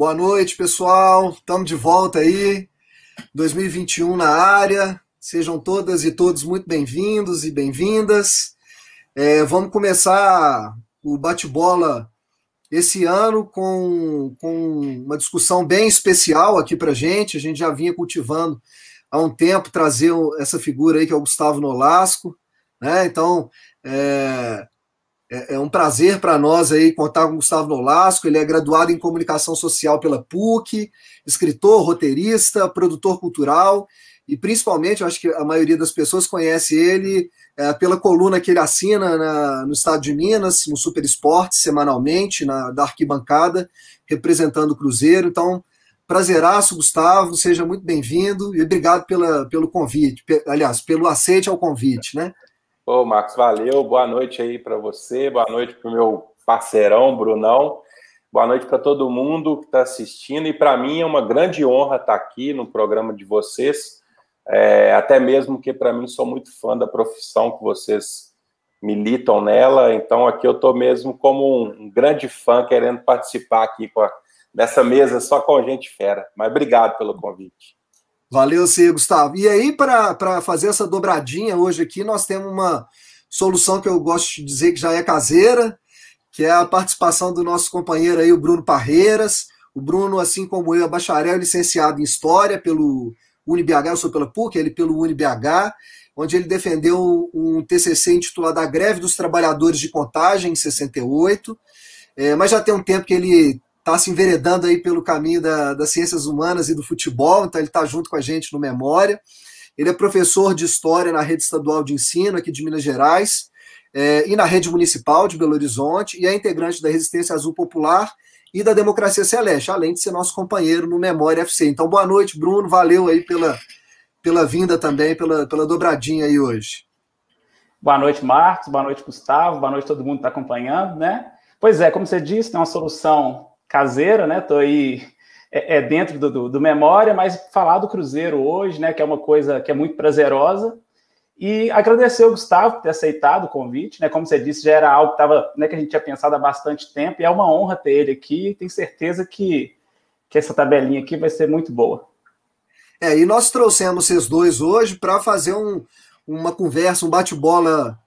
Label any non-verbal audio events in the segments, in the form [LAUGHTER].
Boa noite, pessoal. Estamos de volta aí. 2021 na área. Sejam todas e todos muito bem-vindos e bem-vindas. É, vamos começar o bate-bola esse ano com, com uma discussão bem especial aqui para gente. A gente já vinha cultivando há um tempo trazer essa figura aí que é o Gustavo Nolasco, né? Então, é, é, é um prazer para nós aí contar com o Gustavo Nolasco. Ele é graduado em comunicação social pela PUC, escritor, roteirista, produtor cultural e principalmente, eu acho que a maioria das pessoas conhece ele é, pela coluna que ele assina na, no Estado de Minas, no Super Esporte, semanalmente, na, da arquibancada, representando o Cruzeiro. Então, prazeraço, Gustavo, seja muito bem-vindo e obrigado pela, pelo convite, aliás, pelo aceite ao convite, né? Ô, Marcos, valeu. Boa noite aí para você, boa noite para o meu parceirão, Brunão. Boa noite para todo mundo que está assistindo. E para mim é uma grande honra estar tá aqui no programa de vocês. É, até mesmo que para mim sou muito fã da profissão que vocês militam nela. Então aqui eu estou mesmo como um, grande fã querendo participar aqui a, dessa mesa só com gente fera. Mas obrigado pelo convite. Valeu, sim, Gustavo. E aí, para fazer essa dobradinha hoje aqui, nós temos uma solução que eu gosto de dizer que já é caseira, que é a participação do nosso companheiro aí, o Bruno Parreiras. O Bruno, assim como eu, é bacharel licenciado em História pelo UniBH, eu sou pela PUC, ele pelo UniBH, onde ele defendeu um TCC intitulado A Greve dos Trabalhadores de Contagem, em 68. É, mas já tem um tempo que ele está se enveredando aí pelo caminho da, das ciências humanas e do futebol, então ele está junto com a gente no Memória. Ele é professor de História na rede estadual de ensino aqui de Minas Gerais é, e na rede municipal de Belo Horizonte e é integrante da Resistência Azul Popular e da Democracia Celeste, além de ser nosso companheiro no Memória FC. Então, boa noite, Bruno, valeu aí pela, pela vinda também, pela, pela dobradinha aí hoje. Boa noite, Marcos, boa noite, Gustavo, boa noite todo mundo que está acompanhando, né? Pois é, como você disse, tem uma solução caseira, né? Estou aí é, é dentro do, do, do, memória, mas falar do Cruzeiro hoje, né? Que é uma coisa que é muito prazerosa. E agradecer ao Gustavo por ter aceitado o convite, né? Como você disse, já era algo que, tava, né, que a gente tinha pensado há bastante tempo, e é uma honra ter ele aqui. Tenho certeza que, que essa tabelinha aqui vai ser muito boa. É, e nós trouxemos vocês dois hoje para fazer um, uma conversa, um bate-bola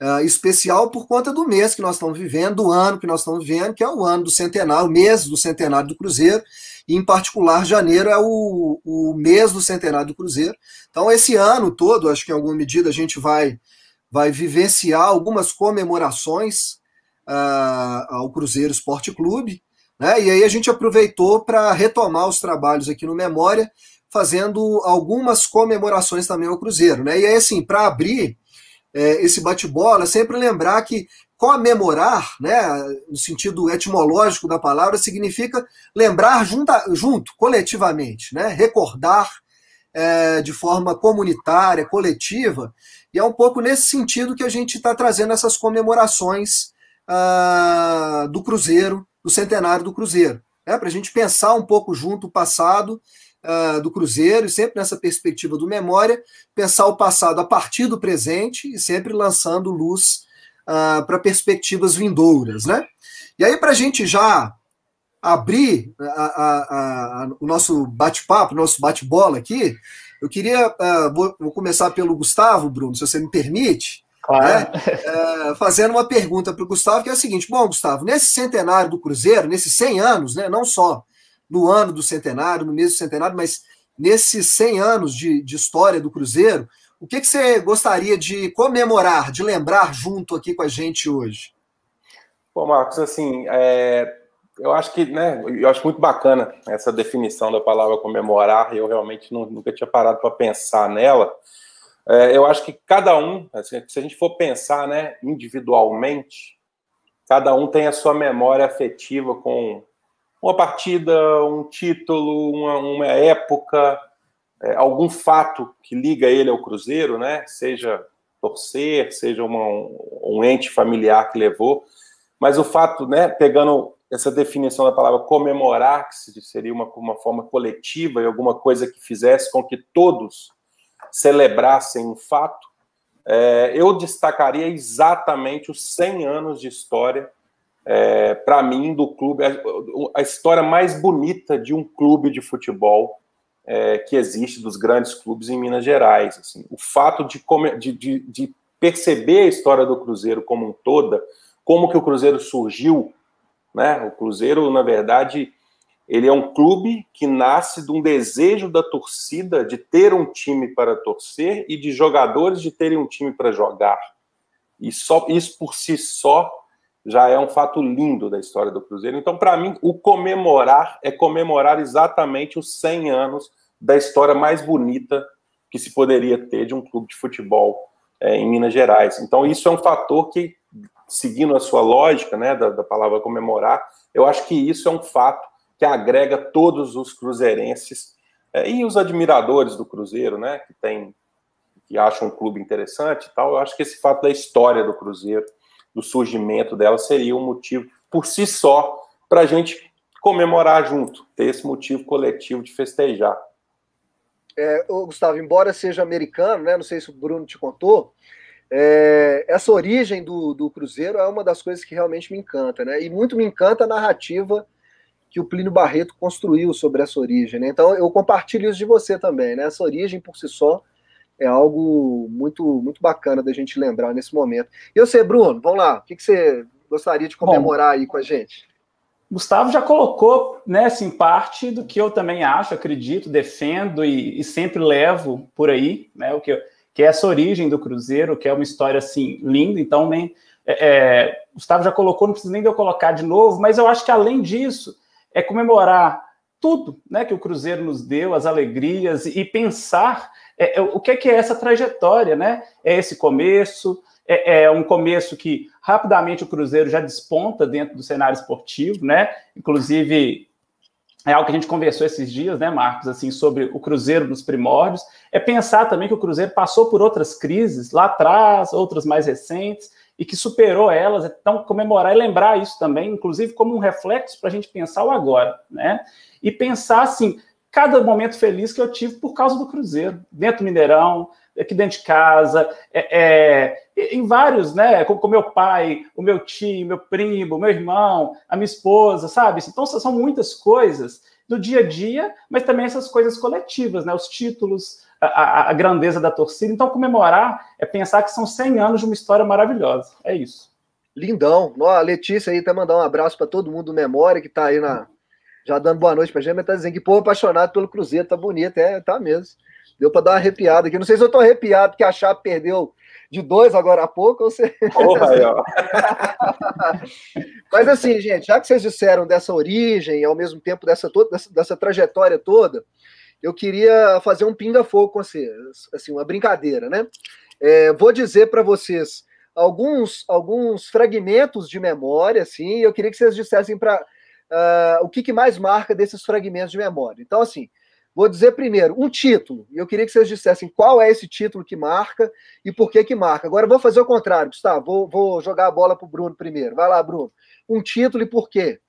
uh, especial por conta do mês que nós estamos vivendo, do ano que nós estamos vivendo, que é o ano do centenário, o mês do centenário do Cruzeiro, e em particular janeiro é o, o mês do centenário do Cruzeiro. Então, esse ano todo, acho que em alguma medida a gente vai, vai vivenciar algumas comemorações uh, ao Cruzeiro Esporte Clube, né? e aí a gente aproveitou para retomar os trabalhos aqui no Memória, fazendo algumas comemorações também ao Cruzeiro. Né? E aí, assim, para abrir é, esse bate-bola, sempre lembrar que comemorar, né, no sentido etimológico da palavra, significa lembrar junta, junto, coletivamente, né, recordar é, de forma comunitária, coletiva, e é um pouco nesse sentido que a gente está trazendo essas comemorações ah, do Cruzeiro, do centenário do Cruzeiro, né, para a gente pensar um pouco junto o passado uh, do Cruzeiro, e sempre nessa perspectiva do memória, pensar o passado a partir do presente e sempre lançando luz uh, para perspectivas vindouras. Né? E aí, para a gente já abrir a, a, a, o nosso bate-papo, nosso bate-bola aqui, eu queria. Uh, vou, vou, começar pelo Gustavo, Bruno, se você me permite. Claro. Né? Uh, fazendo uma pergunta para o Gustavo, que é a seguinte: bom, Gustavo, nesse centenário do Cruzeiro, nesses 100 anos, né, não só no ano do centenário, no mês do centenário, mas nesses 100 anos de, de história do Cruzeiro, o que, que você gostaria de comemorar, de lembrar junto aqui com a gente hoje? Bom, Marcos, assim, é, eu acho que, né, eu acho muito bacana essa definição da palavra comemorar, eu realmente não, nunca tinha parado para pensar nela. É, eu acho que cada um, assim, se a gente for pensar, né, individualmente, cada um tem a sua memória afetiva com uma partida, um título, uma, uma época, é, algum fato que liga ele ao Cruzeiro, né? Seja torcer, seja uma, um, ente familiar que levou, mas o fato, né? Pegando essa definição da palavra comemorar, que seria uma, uma forma coletiva e alguma coisa que fizesse com que todos celebrassem um fato, é, eu destacaria exatamente os 100 anos de história é, para mim, do clube, a, a, história mais bonita de um clube de futebol é, que existe, dos grandes clubes em Minas Gerais. Assim. O fato de, de, de, perceber a história do Cruzeiro como um toda, como que o Cruzeiro surgiu, né? O Cruzeiro, na verdade, ele é um clube que nasce de um desejo da torcida de ter um time para torcer e de jogadores de terem um time para jogar. E só isso por si só já é um fato lindo da história do Cruzeiro. Então, para mim, o comemorar é comemorar exatamente os 100 anos da história mais bonita que se poderia ter de um clube de futebol é, em Minas Gerais. Então, isso é um fator que, seguindo a sua lógica, né, da, da palavra comemorar, eu acho que isso é um fato que agrega todos os cruzeirenses é, e os admiradores do Cruzeiro, né, que tem que acham um clube interessante e tal. Eu acho que esse fato da história do Cruzeiro do surgimento dela seria um motivo por si só para a gente comemorar junto, ter esse motivo coletivo de festejar. É, Gustavo, embora seja americano, né, não sei se o Bruno te contou, é, essa origem do, do Cruzeiro é uma das coisas que realmente me encanta, né? E muito me encanta a narrativa que o Plínio Barreto construiu sobre essa origem, né? Então eu compartilho isso de você também, né? Essa origem por si só é algo muito muito bacana da gente lembrar nesse momento. E você, Bruno, vamos lá, o que, que você gostaria de comemorar Bom, aí com a gente? Gustavo já colocou, né, assim, parte do que eu também acho, acredito, defendo e, e sempre levo por aí, né, o que, que é essa origem do Cruzeiro, que é uma história, assim, linda, então nem... É, é, Gustavo já colocou, não precisa nem de eu colocar de novo, mas eu acho que além disso, é comemorar tudo né, que o Cruzeiro nos deu, as alegrias, e pensar é, é, o que é, que é essa trajetória, né? É esse começo, é, é, um começo que rapidamente o Cruzeiro já desponta dentro do cenário esportivo, né? Inclusive, é algo que a gente conversou esses dias, né, Marcos, assim, sobre o Cruzeiro nos primórdios. É pensar também que o Cruzeiro passou por outras crises lá atrás, outras mais recentes, e que superou elas. Então, comemorar e lembrar isso também, inclusive como um reflexo para a gente pensar o agora, né? E pensar assim, cada momento feliz que eu tive por causa do Cruzeiro, dentro do Mineirão, aqui dentro de casa, é, é, em vários, né? Com, com meu pai, o meu tio, meu primo, meu irmão, a minha esposa, sabe? Então são muitas coisas do dia a dia, mas também essas coisas coletivas, né? Os títulos, a, a, grandeza da torcida. Então, comemorar é pensar que são 100 anos de uma história maravilhosa. É isso. Lindão. Ó, a Letícia aí até mandar um abraço para todo mundo do Memória que está aí na, já dando boa noite pra gente, mas tá dizendo que povo apaixonado pelo Cruzeiro, tá bonito, é, tá mesmo. Deu para dar uma arrepiada aqui. Não sei se eu tô arrepiado porque a Chape perdeu de dois agora há pouco, ou se... Porra, aí, ó. [LAUGHS] Mas assim, gente, já que vocês disseram dessa origem, ao mesmo tempo dessa, toda, dessa, dessa trajetória toda, eu queria fazer um pinga-fogo com vocês, assim, uma brincadeira, né? É, vou dizer para vocês alguns, alguns fragmentos de memória, assim, e eu queria que vocês dissessem para uh, o que, que mais marca desses fragmentos de memória. Então, assim, vou dizer primeiro um título, e eu queria que vocês dissessem qual é esse título que marca e por que que marca. Agora vou fazer o contrário, Gustavo, vou, vou jogar a bola para o Bruno primeiro. Vai lá, Bruno. Um título e por quê?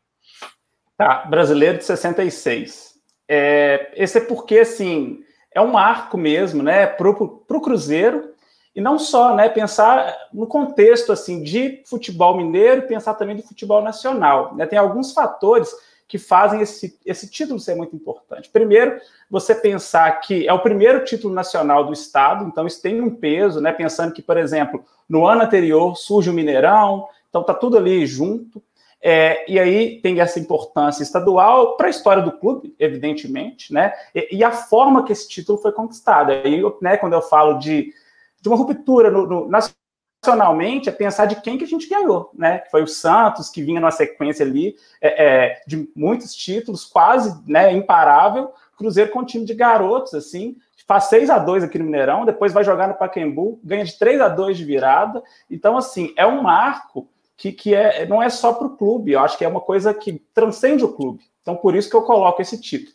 Tá, brasileiro de 66. É, esse é porque, assim, é um marco mesmo, né, para o Cruzeiro, e não só, né, pensar no contexto assim de futebol mineiro pensar também do futebol nacional. Né? Tem alguns fatores que fazem esse, esse título ser muito importante. Primeiro, você pensar que é o primeiro título nacional do Estado, então isso tem um peso, né? Pensando que, por exemplo, no ano anterior surge o Mineirão, então tá tudo ali junto. É, e aí tem essa importância estadual para a história do clube, evidentemente, né? E, e, a forma que esse título foi conquistado. Aí, né, quando eu falo de de uma ruptura no, no, nacionalmente é pensar de quem que a gente ganhou, né? Foi o Santos, que vinha numa sequência ali é, é, de muitos títulos, quase né, imparável. Cruzeiro com um time de garotos, assim, faz 6 a 2 aqui no Mineirão, depois vai jogar no Pacaembu, ganha de 3 a 2 de virada. Então, assim, é um marco que, que é, não é só para o clube, eu acho que é uma coisa que transcende o clube. Então, por isso que eu coloco esse título.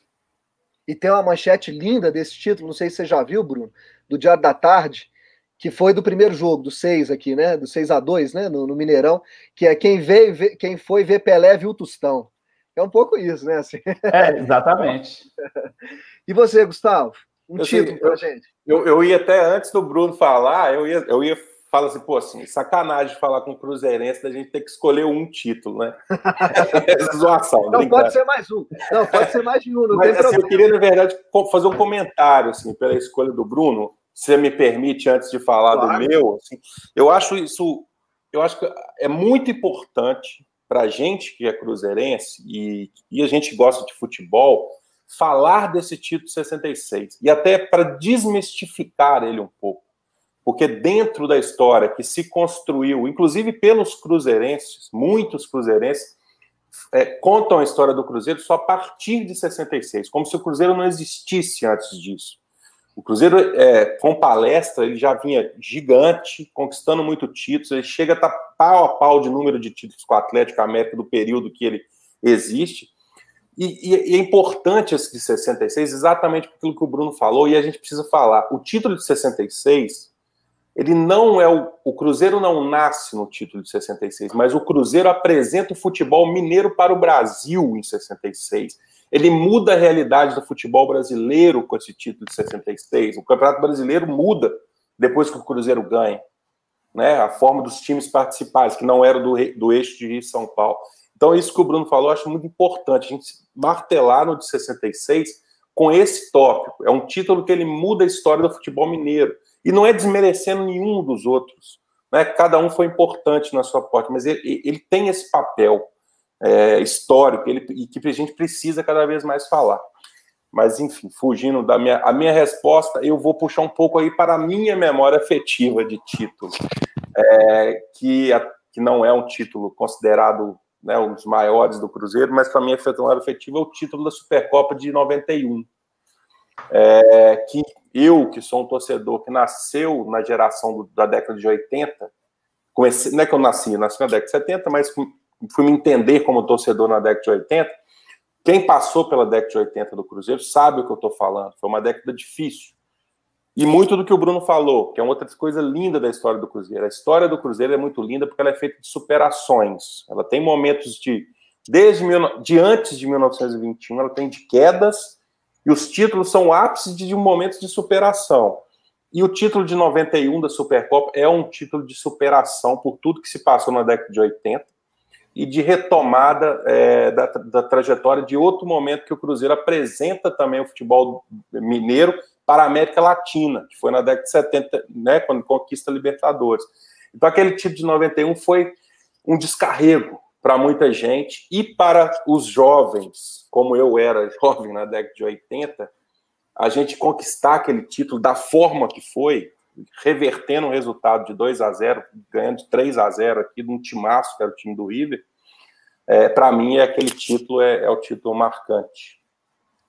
E tem uma manchete linda desse título, não sei se você já viu, Bruno, do Diário da Tarde, que foi do primeiro jogo, do 6 aqui, né? Do 6 a 2 né? No, no, Mineirão, que é quem veio, quem foi ver Pelé viu o Tostão. É um pouco isso, né? Assim. É, exatamente. [LAUGHS] e você, Gustavo? Um eu título para gente. Eu, eu ia até antes do Bruno falar, eu ia, eu ia fala assim, pô, assim, sacanagem falar com o Cruzeirense da gente ter que escolher um título, né? [LAUGHS] é zoação. Não, pode ser mais um. Não, pode ser mais de um, não Mas, assim, Eu queria, na verdade, fazer um comentário, assim, pela escolha do Bruno, você me permite, antes de falar claro. do meu, assim, eu acho isso, eu acho que é muito importante para a gente que é cruzeirense e, e a gente gosta de futebol, falar desse título 66 e até para desmistificar ele um pouco. Porque dentro da história que se construiu, inclusive pelos cruzeirenses, muitos cruzeirenses é, contam a história do Cruzeiro só a partir de 66, como se o Cruzeiro não existisse antes disso. O Cruzeiro, é, com palestra, ele já vinha gigante, conquistando muito títulos, ele chega a estar pau a pau de número de títulos com o Atlético América do período que ele existe, e, e, e, é importante esse de 66 exatamente aquilo que o Bruno falou, e a gente precisa falar. O título de 66, ele não é o. O Cruzeiro não nasce no título de 66, mas o Cruzeiro apresenta o futebol mineiro para o Brasil em 66. Ele muda a realidade do futebol brasileiro com esse título de 66. O Campeonato Brasileiro muda depois que o Cruzeiro ganha. Né? A forma dos times participares, que não era do, do eixo de São Paulo. Então, isso que o Bruno falou, eu acho muito importante. A gente martelar no de 66 com esse tópico. É um título que ele muda a história do futebol mineiro. E não é desmerecendo nenhum dos outros. Né? Cada um foi importante na sua porta, mas ele, ele tem esse papel é, histórico ele, e que a gente precisa cada vez mais falar. Mas, enfim, fugindo da minha, a minha resposta, eu vou puxar um pouco aí para a minha memória afetiva de título, é, que, a, que não é um título considerado né, um dos maiores do Cruzeiro, mas para mim a memória afetiva é o título da Supercopa de 91. É, que eu, que sou um torcedor que nasceu na geração do, da década de 80, comecei, não é que eu nasci, eu nasci na década de 70, mas fui me entender como torcedor na década de 80. Quem passou pela década de 80 do Cruzeiro sabe o que eu estou falando. Foi uma década difícil. E muito do que o Bruno falou, que é outra coisa linda da história do Cruzeiro. A história do Cruzeiro é muito linda porque ela é feita de superações. Ela tem momentos de. Desde de antes de 1921, ela tem de quedas, e os títulos são ápices de, de momentos de superação. E o título de 91 da Supercopa é um título de superação por tudo que se passou na década de 80 e de retomada é, da, da, trajetória de outro momento que o Cruzeiro apresenta também o futebol mineiro para a América Latina, que foi na década de 70, né, quando conquista a Libertadores. Então, aquele título de 91 foi um descarrego para muita gente e para os jovens, como eu era [LAUGHS] jovem na década de 80, a gente conquistar aquele título da forma que foi, revertendo o resultado de 2 a 0 ganhando de 3 a 0 aqui de um timaço, que era o time do River, é, para mim, é aquele título é, é, o título marcante.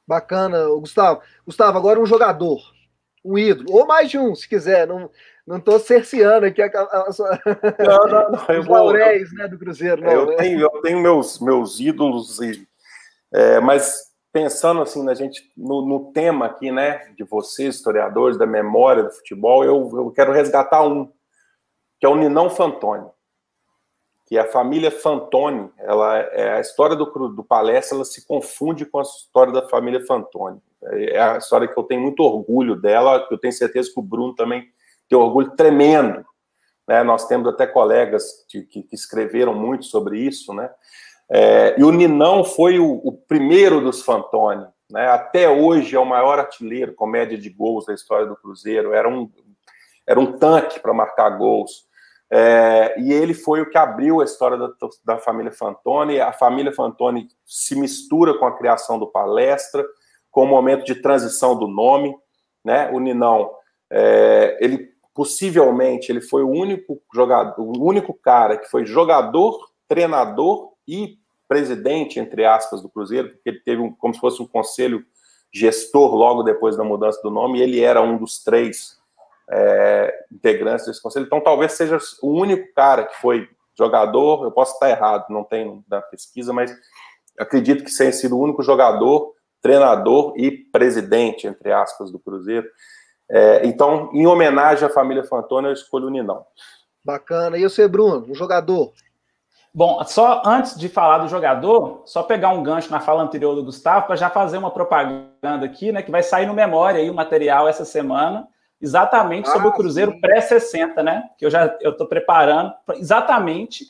Bacana, Gustavo. Gustavo, agora um jogador, um ídolo, ou mais de um, se quiser. Não não estou cerceando aqui a, a, a sua... não, não, não, [LAUGHS] os lauréis né, do Cruzeiro. Não, eu, né? tenho, eu tenho meus, meus ídolos, e, é, mas pensando assim na gente no, no, tema aqui, né, de vocês, historiadores da memória do futebol, eu, eu quero resgatar um, que é o Ninão Fantoni, que a família Fantoni, ela é a história do, do palestra, ela se confunde com a história da família Fantoni. É a história que eu tenho muito orgulho dela, que eu tenho certeza que o Bruno também tem orgulho tremendo. Né? Nós temos até colegas que, que, que escreveram muito sobre isso, né? É, e o Ninão foi o, o primeiro dos Fantoni. Né? Até hoje é o maior artilheiro com média de gols da história do Cruzeiro. Era um, era um tanque para marcar gols. É, e ele foi o que abriu a história da, da, família Fantoni. A família Fantoni se mistura com a criação do palestra, com o momento de transição do nome. Né? O Ninão, é, ele possivelmente ele foi o único jogador, o único cara que foi jogador, treinador e presidente, entre aspas, do Cruzeiro, porque ele teve um, como se fosse um conselho gestor logo depois da mudança do nome, ele era um dos três é, integrantes desse conselho. Então, talvez seja o único cara que foi jogador. Eu posso estar errado, não tem da pesquisa, mas acredito que tenha sido o único jogador, treinador e presidente, entre aspas, do Cruzeiro. É, então, em homenagem à família Fantoni, eu escolho o Ninão. Bacana. E você, Bruno, um jogador? Bom, só antes de falar do jogador, só pegar um gancho na fala anterior do Gustavo para já fazer uma propaganda aqui, né? Que vai sair no Memória aí o material essa semana exatamente sobre ah, o Cruzeiro pré-60, né? Que eu já eu estou preparando exatamente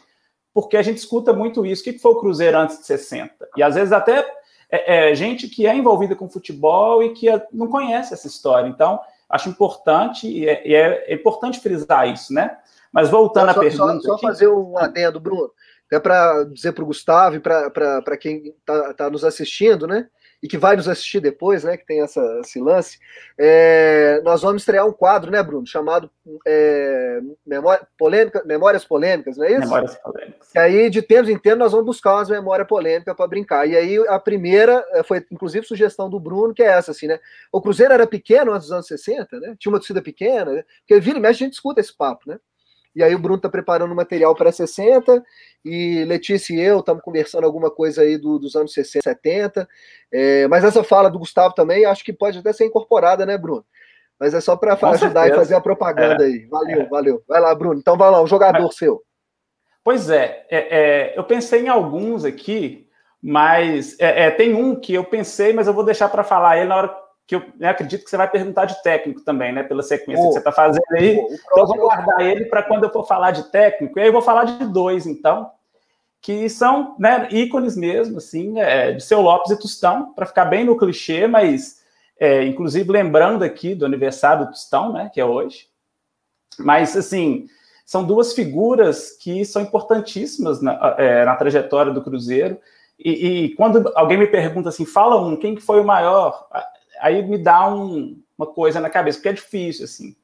porque a gente escuta muito isso. O que foi o Cruzeiro antes de 60? E às vezes até é, é gente que é envolvida com futebol e que é, não conhece essa história. Então, acho importante, e é, e é importante frisar isso, né? Mas voltando só, à pergunta. Só, só fazer um adendo, Bruno. É para dizer para o Gustavo e para quem está tá nos assistindo, né? e que vai nos assistir depois, né? Que tem essa, esse lance. É, nós vamos estrear um quadro, né, Bruno? Chamado é, Memória, Polêmica, Memórias Polêmicas, não é isso? Memórias Polêmicas. E aí, de tempos em tempos, nós vamos buscar umas memórias polêmicas para brincar. E aí, a primeira é, foi, inclusive, sugestão do Bruno, que é essa, assim, né? O Cruzeiro era pequeno antes dos anos 60, né? Tinha uma torcida pequena, né? Porque vira e mexe, a gente escuta esse papo, né? E aí o Bruno está preparando material para 60 e Letícia e eu estamos conversando alguma coisa aí do, dos anos 60, 70. É, mas essa fala do Gustavo também acho que pode até ser incorporada, né, Bruno? Mas é só para ajudar certeza. e fazer a propaganda é, aí. Valeu, é. valeu. Vai lá, Bruno. Então vai lá, um jogador mas, seu. Pois é, é, é, eu pensei em alguns aqui, mas é, tem um que eu pensei, mas eu vou deixar para falar ele na hora que eu né, acredito que você vai perguntar de técnico também, né? Pela sequência oh, que você está fazendo aí. Oh, então, eu vou guardar ele para quando eu for falar de técnico. E aí eu vou falar de dois, então, que são né, ícones mesmo, assim, é, de seu Lopes e Tostão, para ficar bem no clichê, mas, é, inclusive, lembrando aqui do aniversário do Tostão, né? Que é hoje. Mas, assim, são duas figuras que são importantíssimas na, é, na trajetória do Cruzeiro. E, e, quando alguém me pergunta assim, fala um, quem que foi o maior? Aí me dá um, uma coisa na cabeça, porque é difícil, assim.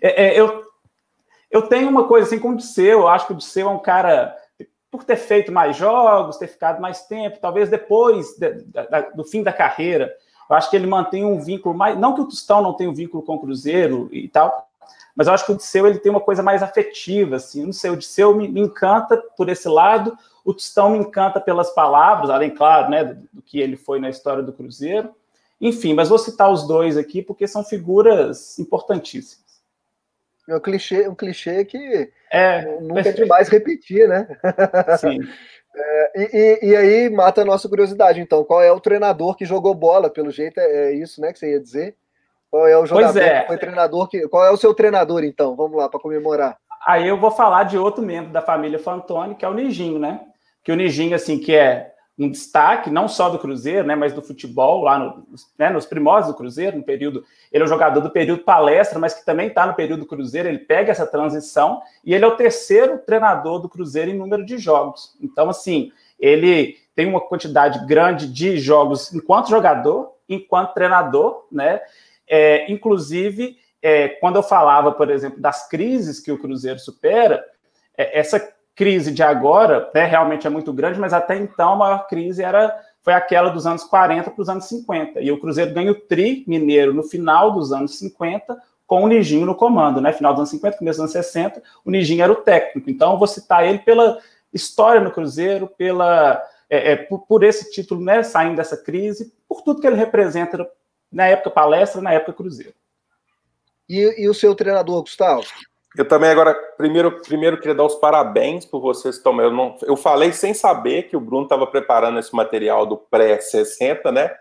É, é, eu, eu tenho uma coisa assim com o Disseu, eu acho que o Disseu é um cara, por ter feito mais jogos, ter ficado mais tempo, talvez depois de, do fim da carreira, eu acho que ele mantém um vínculo mais. Não que o Tostão não tenha um vínculo com o Cruzeiro e tal, mas eu acho que o Disseu ele tem uma coisa mais afetiva, assim. Não sei, o Disseu me, me encanta por esse lado, o Tostão me encanta pelas palavras, além, claro, né, do, do que ele foi na história do Cruzeiro. Enfim, mas vou citar os dois aqui porque são figuras importantíssimas. É um clichê, um clichê que é, nunca é demais repetir, né? Sim. [LAUGHS] É, e, e, aí mata a nossa curiosidade. Então, qual é o treinador que jogou bola? Pelo jeito é, é isso, né? Que você ia dizer. Qual é o jogador é. que foi treinador? Que, qual é o seu treinador, então? Vamos lá para comemorar. Aí eu vou falar de outro membro da família Fantoni, que é o Nijinho, né? Que o Nijinho, assim, que é um destaque, não só do Cruzeiro, né, mas do futebol, lá no, né, nos primórdios do Cruzeiro, no período. Ele é um jogador do período palestra, mas que também está no período do Cruzeiro, ele pega essa transição e ele é o terceiro treinador do Cruzeiro em número de jogos. Então, assim, ele tem uma quantidade grande de jogos enquanto jogador, enquanto treinador, né? É, inclusive, é, quando eu falava, por exemplo, das crises que o Cruzeiro supera, é, essa crise de agora né, realmente é muito grande, mas até então a maior crise era foi aquela dos anos 40 para os anos 50. E o Cruzeiro ganha o tri mineiro no final dos anos 50, com o Nijinho no comando, né? Final dos anos 50, começo dos anos 60, o Nijinho era o técnico. Então, eu vou citar ele pela história no Cruzeiro, pela é, é, por, por, esse título, né? Saindo dessa crise, por tudo que ele representa na época palestra, na época Cruzeiro. E, e o seu treinador, Gustavo? Eu também agora, primeiro, primeiro queria dar os parabéns por vocês também. Eu, não, eu falei sem saber que o Bruno estava preparando esse material do pré-60, né?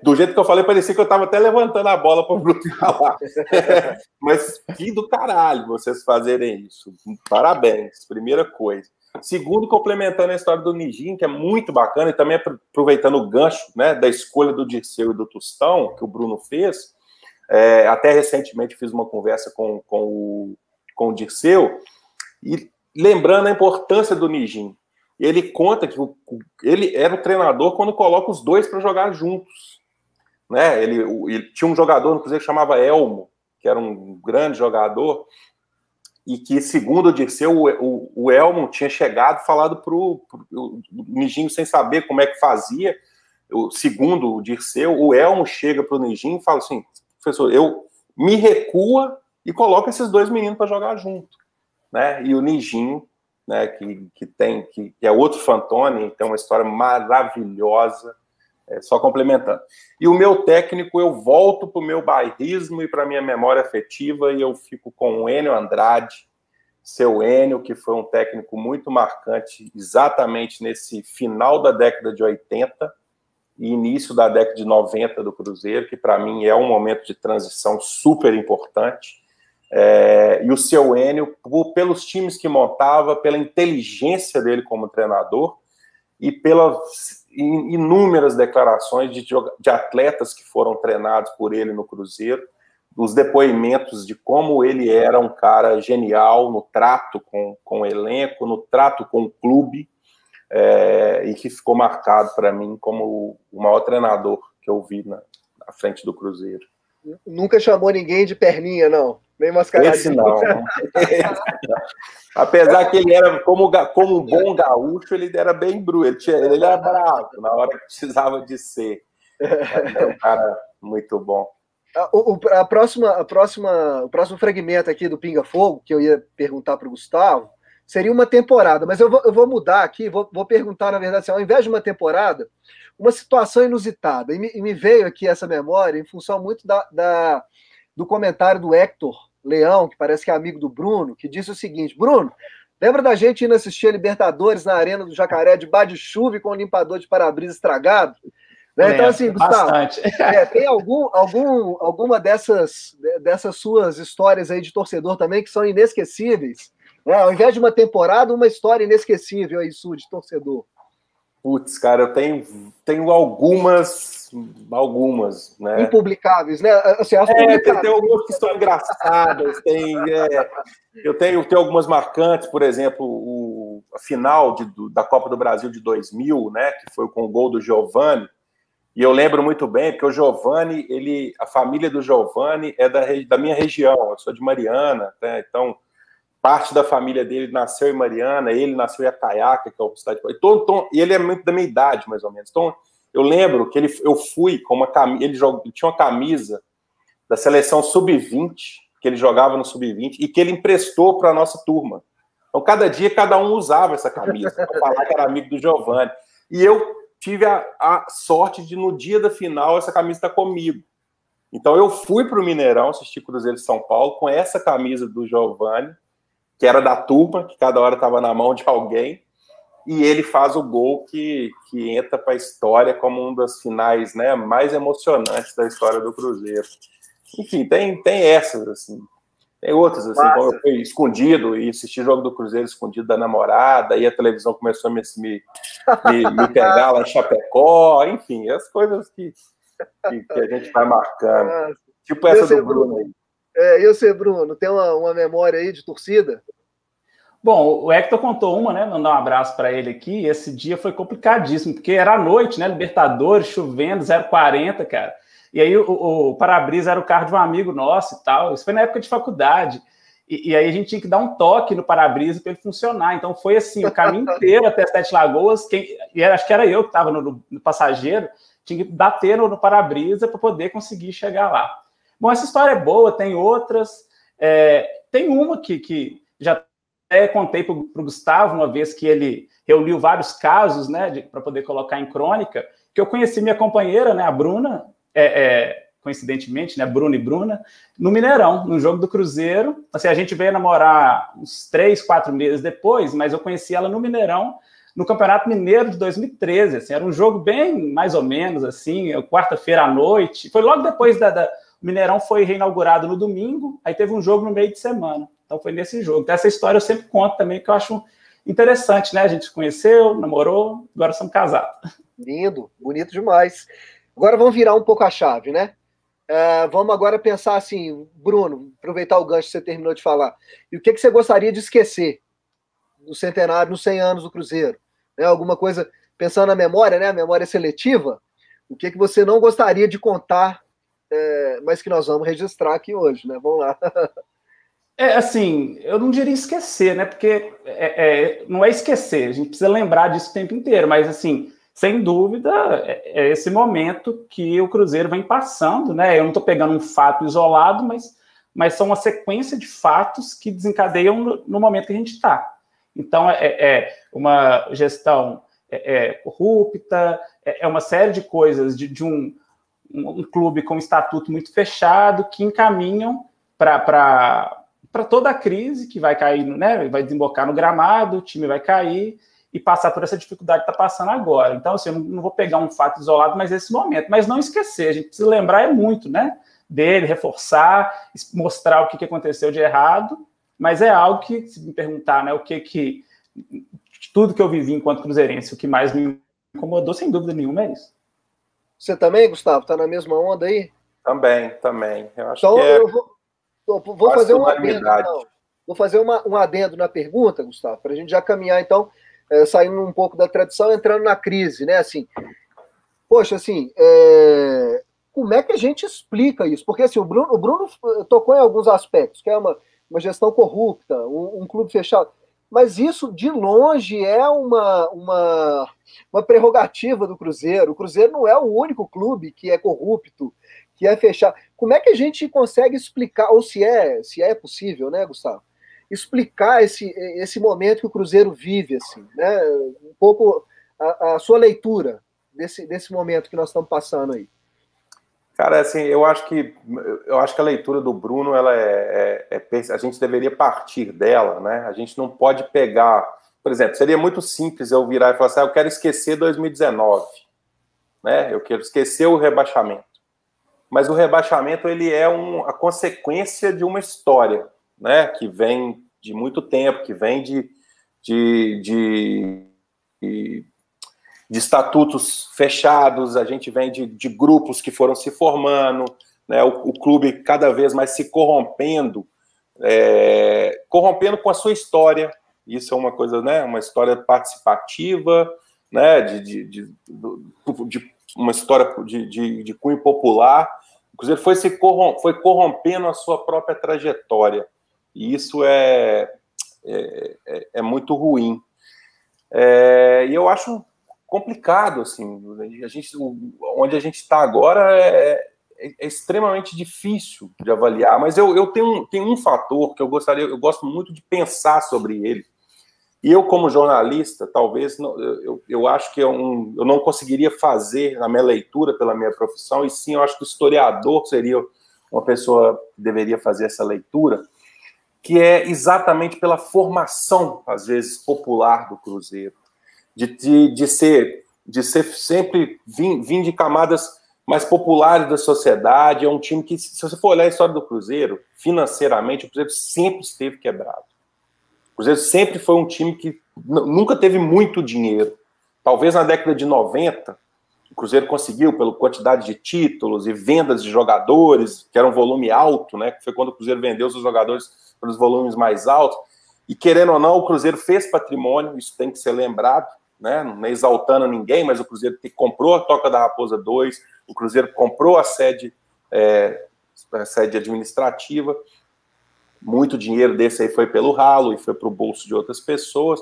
Do jeito que eu falei, parecia que eu estava até levantando a bola para o Bruno falar. [LAUGHS] Mas que do caralho vocês fazerem isso. Parabéns, primeira coisa. Segundo, complementando a história do Nijin, que é muito bacana, e também aproveitando o gancho né, da escolha do Dirceu e do Tostão, que o Bruno fez, é, até recentemente fiz uma conversa com, com o com o Dirceu, e lembrando a importância do Nijin. Ele conta que ele era o treinador quando coloca os dois para jogar juntos. Né? Ele, ele, tinha um jogador, inclusive, que chamava Elmo, que era um grande jogador, e que, segundo o Dirceu, o, o, o Elmo tinha chegado falado para o Nijinho sem saber como é que fazia. O, segundo o Dirceu, o Elmo chega para o Nijinho e fala assim: professor, eu me recua e coloca esses dois meninos para jogar junto, né? E o Nijinho, né, que, que tem que, que é outro Fantoni, tem uma história maravilhosa, é, só complementando. E o meu técnico, eu volto para o meu bairrismo e para minha memória afetiva e eu fico com o Enio Andrade, seu Enio, que foi um técnico muito marcante exatamente nesse final da década de 80, e início da década de 90 do Cruzeiro, que para mim é um momento de transição super importante. É, e o seu Enio, pelos times que montava, pela inteligência dele como treinador e pelas inúmeras declarações de, de atletas que foram treinados por ele no Cruzeiro, os depoimentos de como ele era um cara genial no trato com, com o elenco, no trato com o clube, é, e que ficou marcado para mim como o maior treinador que eu vi na, na, frente do Cruzeiro. Nunca chamou ninguém de perninha, não? Nem mascaradinho. Esse não. [LAUGHS] Apesar que ele era, como, como um bom gaúcho, ele era bem bruto, ele, tinha, ele era bravo na hora que precisava de ser. Era um cara muito bom. A, o, a próxima, a próxima, o próximo fragmento aqui do Pinga Fogo, que eu ia perguntar para o Gustavo, seria uma temporada, mas eu vou, eu vou mudar aqui, vou, vou perguntar, na verdade, assim, ao invés de uma temporada, uma situação inusitada. E me, e me veio aqui essa memória em função muito da, da, do comentário do Hector Leão, que parece que é amigo do Bruno, que disse o seguinte: Bruno, lembra da gente indo assistir a Libertadores na Arena do Jacaré de bar de chuva e com o limpador de para-brisa estragado? Né? Então, assim, Gustavo, [LAUGHS] é, tem algum, algum, alguma dessas, dessas suas histórias aí de torcedor também que são inesquecíveis? É, ao invés de uma temporada, uma história inesquecível aí sua de torcedor. Putz, cara, eu tenho, tenho algumas, algumas, né? Impublicáveis, né? Assim, é, tem, tem algumas que são engraçadas, tem, é, eu tenho, tenho algumas marcantes, por exemplo, o, a final de, do, da Copa do Brasil de 2000, né? Que foi com o gol do Giovani, e eu lembro muito bem, porque o Giovani, ele, a família do Giovani é da, da minha região, eu sou de Mariana, né? então parte da família dele nasceu em Mariana, ele nasceu em Ataiaca, que é uma cidade. Então, então, e ele é muito da minha idade, mais ou menos. Então, eu lembro que ele, eu fui com uma camisa, ele, ele tinha uma camisa da seleção sub-20, que ele jogava no sub-20, e que ele emprestou para a nossa turma. Então, cada dia, cada um usava essa camisa, para falar que era amigo do Giovanni. E eu tive a, a sorte de, no dia da final, essa camisa estar tá comigo. Então, eu fui para o Mineirão assistir Cruzeiro de São Paulo com essa camisa do Giovanni, que era da turma, que cada hora estava na mão de alguém, e ele faz o gol que, que entra para a história como um dos finais né, mais emocionantes da história do Cruzeiro. Enfim, tem, tem essas, assim. Tem outras, assim, como eu fui escondido e assisti jogo do Cruzeiro escondido da namorada, e a televisão começou a me, me, me [LAUGHS] pegar lá em Chapecó, enfim, as coisas que, que, que a gente vai marcando. Tipo essa do Bruno aí. É, e você, Bruno, tem uma, uma memória aí de torcida? Bom, o Hector contou uma, né? Mandar um abraço para ele aqui. Esse dia foi complicadíssimo, porque era à noite, né? Libertadores, chovendo, 040, cara. E aí o, o para-brisa era o carro de um amigo nosso e tal. Isso foi na época de faculdade. E, e aí a gente tinha que dar um toque no para-brisa para ele funcionar. Então foi assim, o caminho [LAUGHS] inteiro até Sete Lagoas. Quem, e era, acho que era eu que estava no, no, passageiro, tinha que bater no, no para-brisa para poder conseguir chegar lá. Bom, essa história é boa, tem outras. É, tem uma que, que já até contei para o Gustavo uma vez que ele reuniu vários casos, né, para poder colocar em crônica, que eu conheci minha companheira, né, a Bruna, é, é, coincidentemente, né, Bruna e Bruna, no Mineirão, no jogo do Cruzeiro. Assim, a gente veio namorar uns três, quatro meses depois, mas eu conheci ela no Mineirão, no Campeonato Mineiro de 2013. Assim, era um jogo bem mais ou menos assim, quarta-feira à noite. Foi logo depois da, da o Mineirão foi reinaugurado no domingo, aí teve um jogo no meio de semana. Então foi nesse jogo. Então, essa história eu sempre conto também, que eu acho interessante, né? A gente se conheceu, namorou, agora somos casados. Lindo, bonito demais. Agora vamos virar um pouco a chave, né? Uh, vamos agora pensar assim, Bruno, aproveitar o gancho que você terminou de falar. E o que, que você gostaria de esquecer no centenário, nos 100 anos do Cruzeiro? Né? Alguma coisa, pensando na memória, né? A memória seletiva. O que, que você não gostaria de contar é, mas que nós vamos registrar aqui hoje, né? Vamos lá. [LAUGHS] É assim, eu não diria esquecer, né? Porque é, é, não é esquecer, a gente precisa lembrar disso o tempo inteiro, mas assim, sem dúvida, é, é esse momento que o Cruzeiro vem passando, né? Eu não estou pegando um fato isolado, mas, mas são uma sequência de fatos que desencadeiam no, no momento que a gente está. Então, é, é, uma gestão é, corrupta, é, uma série de coisas de, de um um, clube com um estatuto muito fechado que encaminham para toda a crise que vai cair, né? Vai desembocar no gramado, o time vai cair. e passar por essa dificuldade que está passando agora. Então, assim, eu não vou pegar um fato isolado, mas esse momento. Mas não esquecer, a gente precisa lembrar é muito, né? Dele, reforçar, mostrar o que, que aconteceu de errado, mas é algo que, se me perguntar, né, o que que. Tudo que eu vivi enquanto cruzeirense, o que mais me incomodou, sem dúvida nenhuma, é isso. Você também, Gustavo, está na mesma onda aí? Também, também. Eu acho então, que é eu vou, vou fazer um adendo. Então. Vou fazer uma, um adendo na pergunta, Gustavo, para a gente já caminhar, então, é, saindo um pouco da tradição, entrando na crise, né? Assim, poxa, assim, é... como é que a gente explica isso? Porque assim, o Bruno, o Bruno tocou em alguns aspectos, que é uma, uma gestão corrupta, um, um clube fechado. Mas isso, de longe, é uma, uma, uma prerrogativa do Cruzeiro. O Cruzeiro não é o único clube que é corrupto, que é fechado. Como é que a gente consegue explicar, ou se é, se é possível, né, Gustavo? Explicar esse, esse momento que o Cruzeiro vive, assim, né? Um pouco a, a sua leitura desse, desse momento que nós estamos passando aí. Cara, assim, eu acho que eu acho que a leitura do Bruno, ela é, é, é, a gente deveria partir dela, né? A gente não pode pegar, por exemplo, seria muito simples eu virar e falar assim, ah, eu quero esquecer 2019, né? Eu quero esquecer o rebaixamento. Mas o rebaixamento ele é um, a consequência de uma história, né? Que vem de muito tempo, que vem de, de, de, de de estatutos fechados, a gente vem de, de grupos que foram se formando, né, o, o, clube cada vez mais se corrompendo, é, corrompendo com a sua história. Isso é uma coisa, né, uma história participativa, né, de, de, de, de uma história de, de, cunho popular. Inclusive, foi, se corrom foi corrompendo a sua própria trajetória. E isso é, é, é, é muito ruim. É, e eu acho complicado, assim, a gente, onde a gente está agora é, é, é, extremamente difícil de avaliar, mas eu, eu tenho, tenho um fator que eu gostaria, eu gosto muito de pensar sobre ele, e eu, como jornalista, talvez, eu, eu acho que é um, eu não conseguiria fazer na minha leitura pela minha profissão, e sim, eu acho que o historiador seria uma pessoa que deveria fazer essa leitura, que é exatamente pela formação, às vezes, popular do Cruzeiro de, de, de ser de ser sempre vir, vir de camadas mais populares da sociedade. É um time que, se você for olhar a história do Cruzeiro, financeiramente, o Cruzeiro sempre esteve quebrado. O Cruzeiro sempre foi um time que nunca teve muito dinheiro. Talvez na década de 90, o Cruzeiro conseguiu, pela quantidade de títulos e vendas de jogadores, que era um volume alto, né? Que foi quando o Cruzeiro vendeu seus jogadores pelos volumes mais altos. E querendo ou não, o Cruzeiro fez patrimônio, isso tem que ser lembrado, né? Não é exaltando ninguém, mas o Cruzeiro comprou a Toca da Raposa 2, o Cruzeiro comprou a sede, é, a sede administrativa. Muito dinheiro desse aí foi pelo ralo e foi para o bolso de outras pessoas.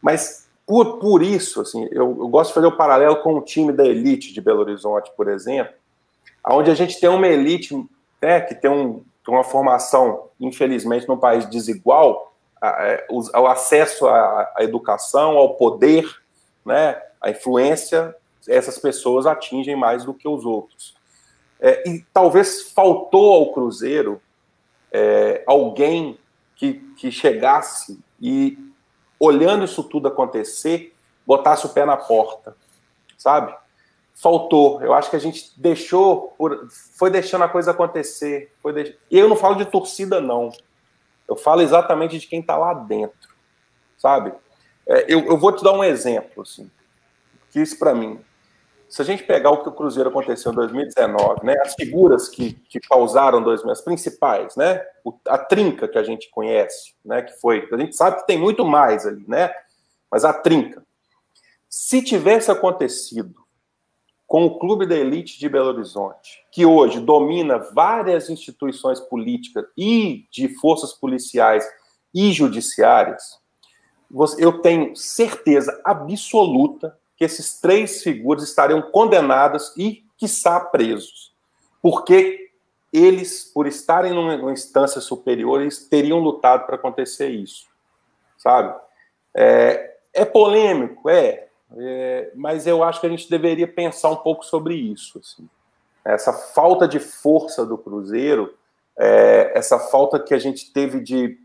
Mas por, por isso, assim, eu, eu gosto de fazer o paralelo com o time da elite de Belo Horizonte, por exemplo, onde a gente tem uma elite né, que tem um, uma formação, infelizmente, num país desigual, é, o, acesso à, à, educação, ao poder, né, a influência, essas pessoas atingem mais do que os outros. É, e talvez faltou ao Cruzeiro é, alguém que, que chegasse e, olhando isso tudo acontecer, botasse o pé na porta, sabe? Faltou. Eu acho que a gente deixou, por, foi deixando a coisa acontecer. Foi deix... E eu não falo de torcida, não. Eu falo exatamente de quem está lá dentro, sabe? É, eu, eu, vou te dar um exemplo, assim, que isso para mim. Se a gente pegar o que o Cruzeiro aconteceu em 2019, né, as figuras que, que causaram dois as principais, né, a trinca que a gente conhece, né, que foi, a gente sabe que tem muito mais ali, né, mas a trinca. Se tivesse acontecido com o Clube da Elite de Belo Horizonte, que hoje domina várias instituições políticas e de forças policiais e judiciárias, eu tenho certeza absoluta que esses três figuras estariam condenados e, quiçá, presos. Porque eles, por estarem numa instância superior, eles teriam lutado para acontecer isso. Sabe? É, é polêmico? É. É, mas eu acho que a gente deveria pensar um pouco sobre isso. Assim. Essa falta de força do Cruzeiro, é, essa falta que a gente teve de,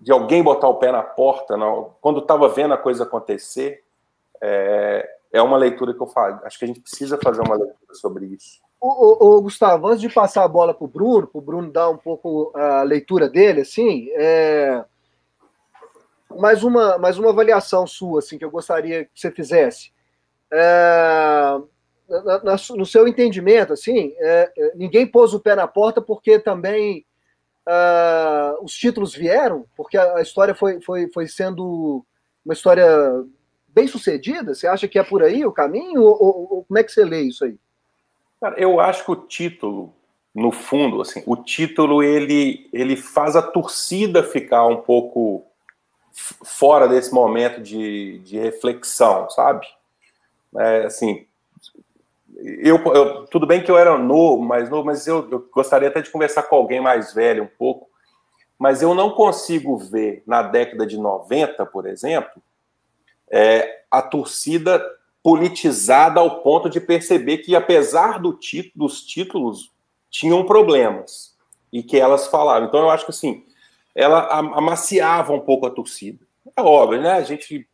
de alguém botar o pé na porta, não, quando estava vendo a coisa acontecer, é, é uma leitura que eu faço. Acho que a gente precisa fazer uma leitura sobre isso. O, o, o Gustavo, antes de passar a bola para o Bruno, para o Bruno dar um pouco a leitura dele, assim, é... mais, uma, mais uma avaliação sua, assim, que eu gostaria que você fizesse. É... Na, na, no seu entendimento, assim, é, é, ninguém pôs o pé na porta porque também uh, os títulos vieram, porque a, a, história foi, foi, foi sendo uma história bem sucedida? Você acha que é por aí o caminho? Ou, ou, ou como é que você lê isso aí? Cara, eu acho que o título, no fundo, assim, o título ele, ele faz a torcida ficar um pouco fora desse momento de, de reflexão, sabe? É, assim, eu, eu, tudo bem que eu era novo, mais novo, mas eu, eu, gostaria até de conversar com alguém mais velho um pouco. Mas eu não consigo ver na década de 90, por exemplo, é, a torcida politizada ao ponto de perceber que, apesar do dos títulos, tinham problemas e que elas falavam. Então, eu acho que assim, ela amaciava um pouco a torcida. É óbvio, né? A gente.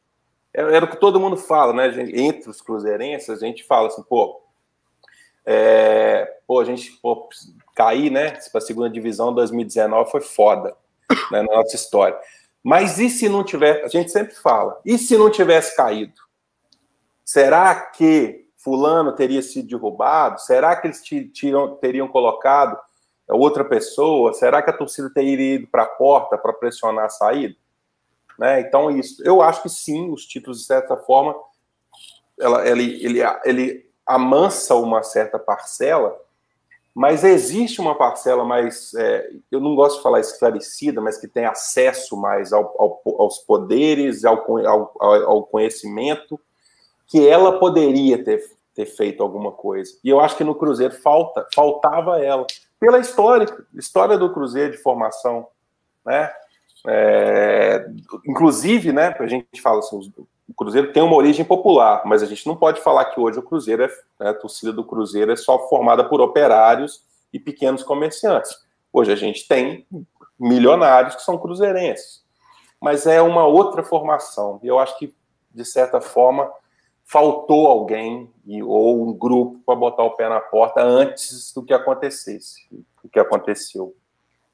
É, era o que todo mundo fala, né? Entre os cruzeirenses, a gente fala assim, pô. É, pô, a gente pô, cair, né? Para a segunda divisão 2019 foi foda né, na nossa história. Mas e se não tiver? A gente sempre fala. E se não tivesse caído? Será que fulano teria sido derrubado? Será que eles teriam colocado outra pessoa? Será que a torcida teria ido para a porta para pressionar a saída? Né? Então, isso. Eu acho que sim, os títulos, de certa forma, ela, ele, ele, ele amansa uma certa parcela, mas existe uma parcela mais, é, eu não gosto de falar esclarecida, mas que tem acesso mais ao, ao, aos poderes, ao, ao conhecimento, que ela poderia ter, ter feito alguma coisa. E eu acho que no Cruzeiro falta, faltava ela. Pela história, história do Cruzeiro de formação, né? É, inclusive, né, a gente fala assim, o Cruzeiro tem uma origem popular, mas a gente não pode falar que hoje o Cruzeiro é, né, a torcida do Cruzeiro é só formada por operários e pequenos comerciantes. Hoje a gente tem milionários que são cruzeirenses, mas é uma outra formação. E eu acho que, de certa forma, faltou alguém ou um grupo para botar o pé na porta antes do que acontecesse, do que aconteceu.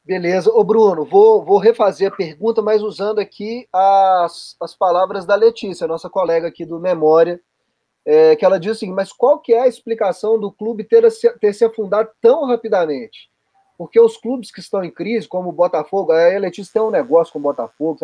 Beleza. Ô, Bruno, vou, vou refazer a pergunta, mas usando aqui as, as palavras da Letícia, nossa colega aqui do Memória, é, que ela diz assim, mas qual que é a explicação do clube ter, ter se afundado tão rapidamente? Porque os clubes que estão em crise, como o Botafogo, a Letícia tem um negócio com o Botafogo,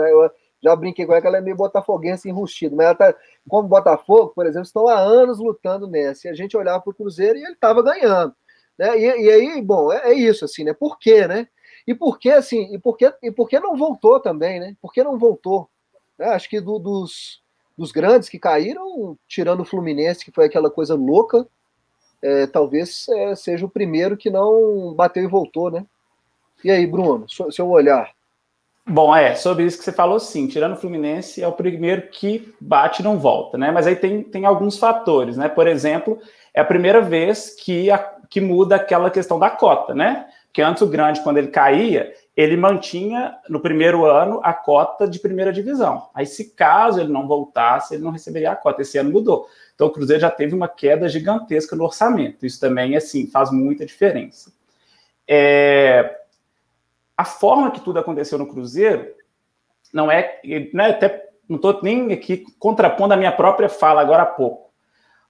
já brinquei com ela ela é meio botafoguense enrustido, mas ela tá, como Botafogo, por exemplo, estão há anos lutando nessa. E a gente olhava para o Cruzeiro e ele estava ganhando. Né? E, e, aí, bom, é, é, isso, assim, né? Por quê, né? E por que, assim, e por que, e por que não voltou também, né? Por que não voltou? É, acho que do, dos, dos grandes que caíram, tirando o Fluminense, que foi aquela coisa louca, é, talvez é, seja o primeiro que não bateu e voltou, né? E aí, Bruno, seu olhar? Bom, é, sobre isso que você falou, sim. Tirando o Fluminense, é o primeiro que bate e não volta, né? Mas aí tem, tem alguns fatores, né? Por exemplo, é a primeira vez que, a, que muda aquela questão da cota, né? Porque antes o grande, quando ele caía, ele mantinha no primeiro ano a cota de primeira divisão. Aí, se caso ele não voltasse, ele não receberia a cota. Esse ano mudou. Então, o Cruzeiro já teve uma queda gigantesca no orçamento. Isso também, assim, faz muita diferença. É, a forma que tudo aconteceu no Cruzeiro não é, não é até não estou nem aqui contrapondo a minha própria fala agora há pouco,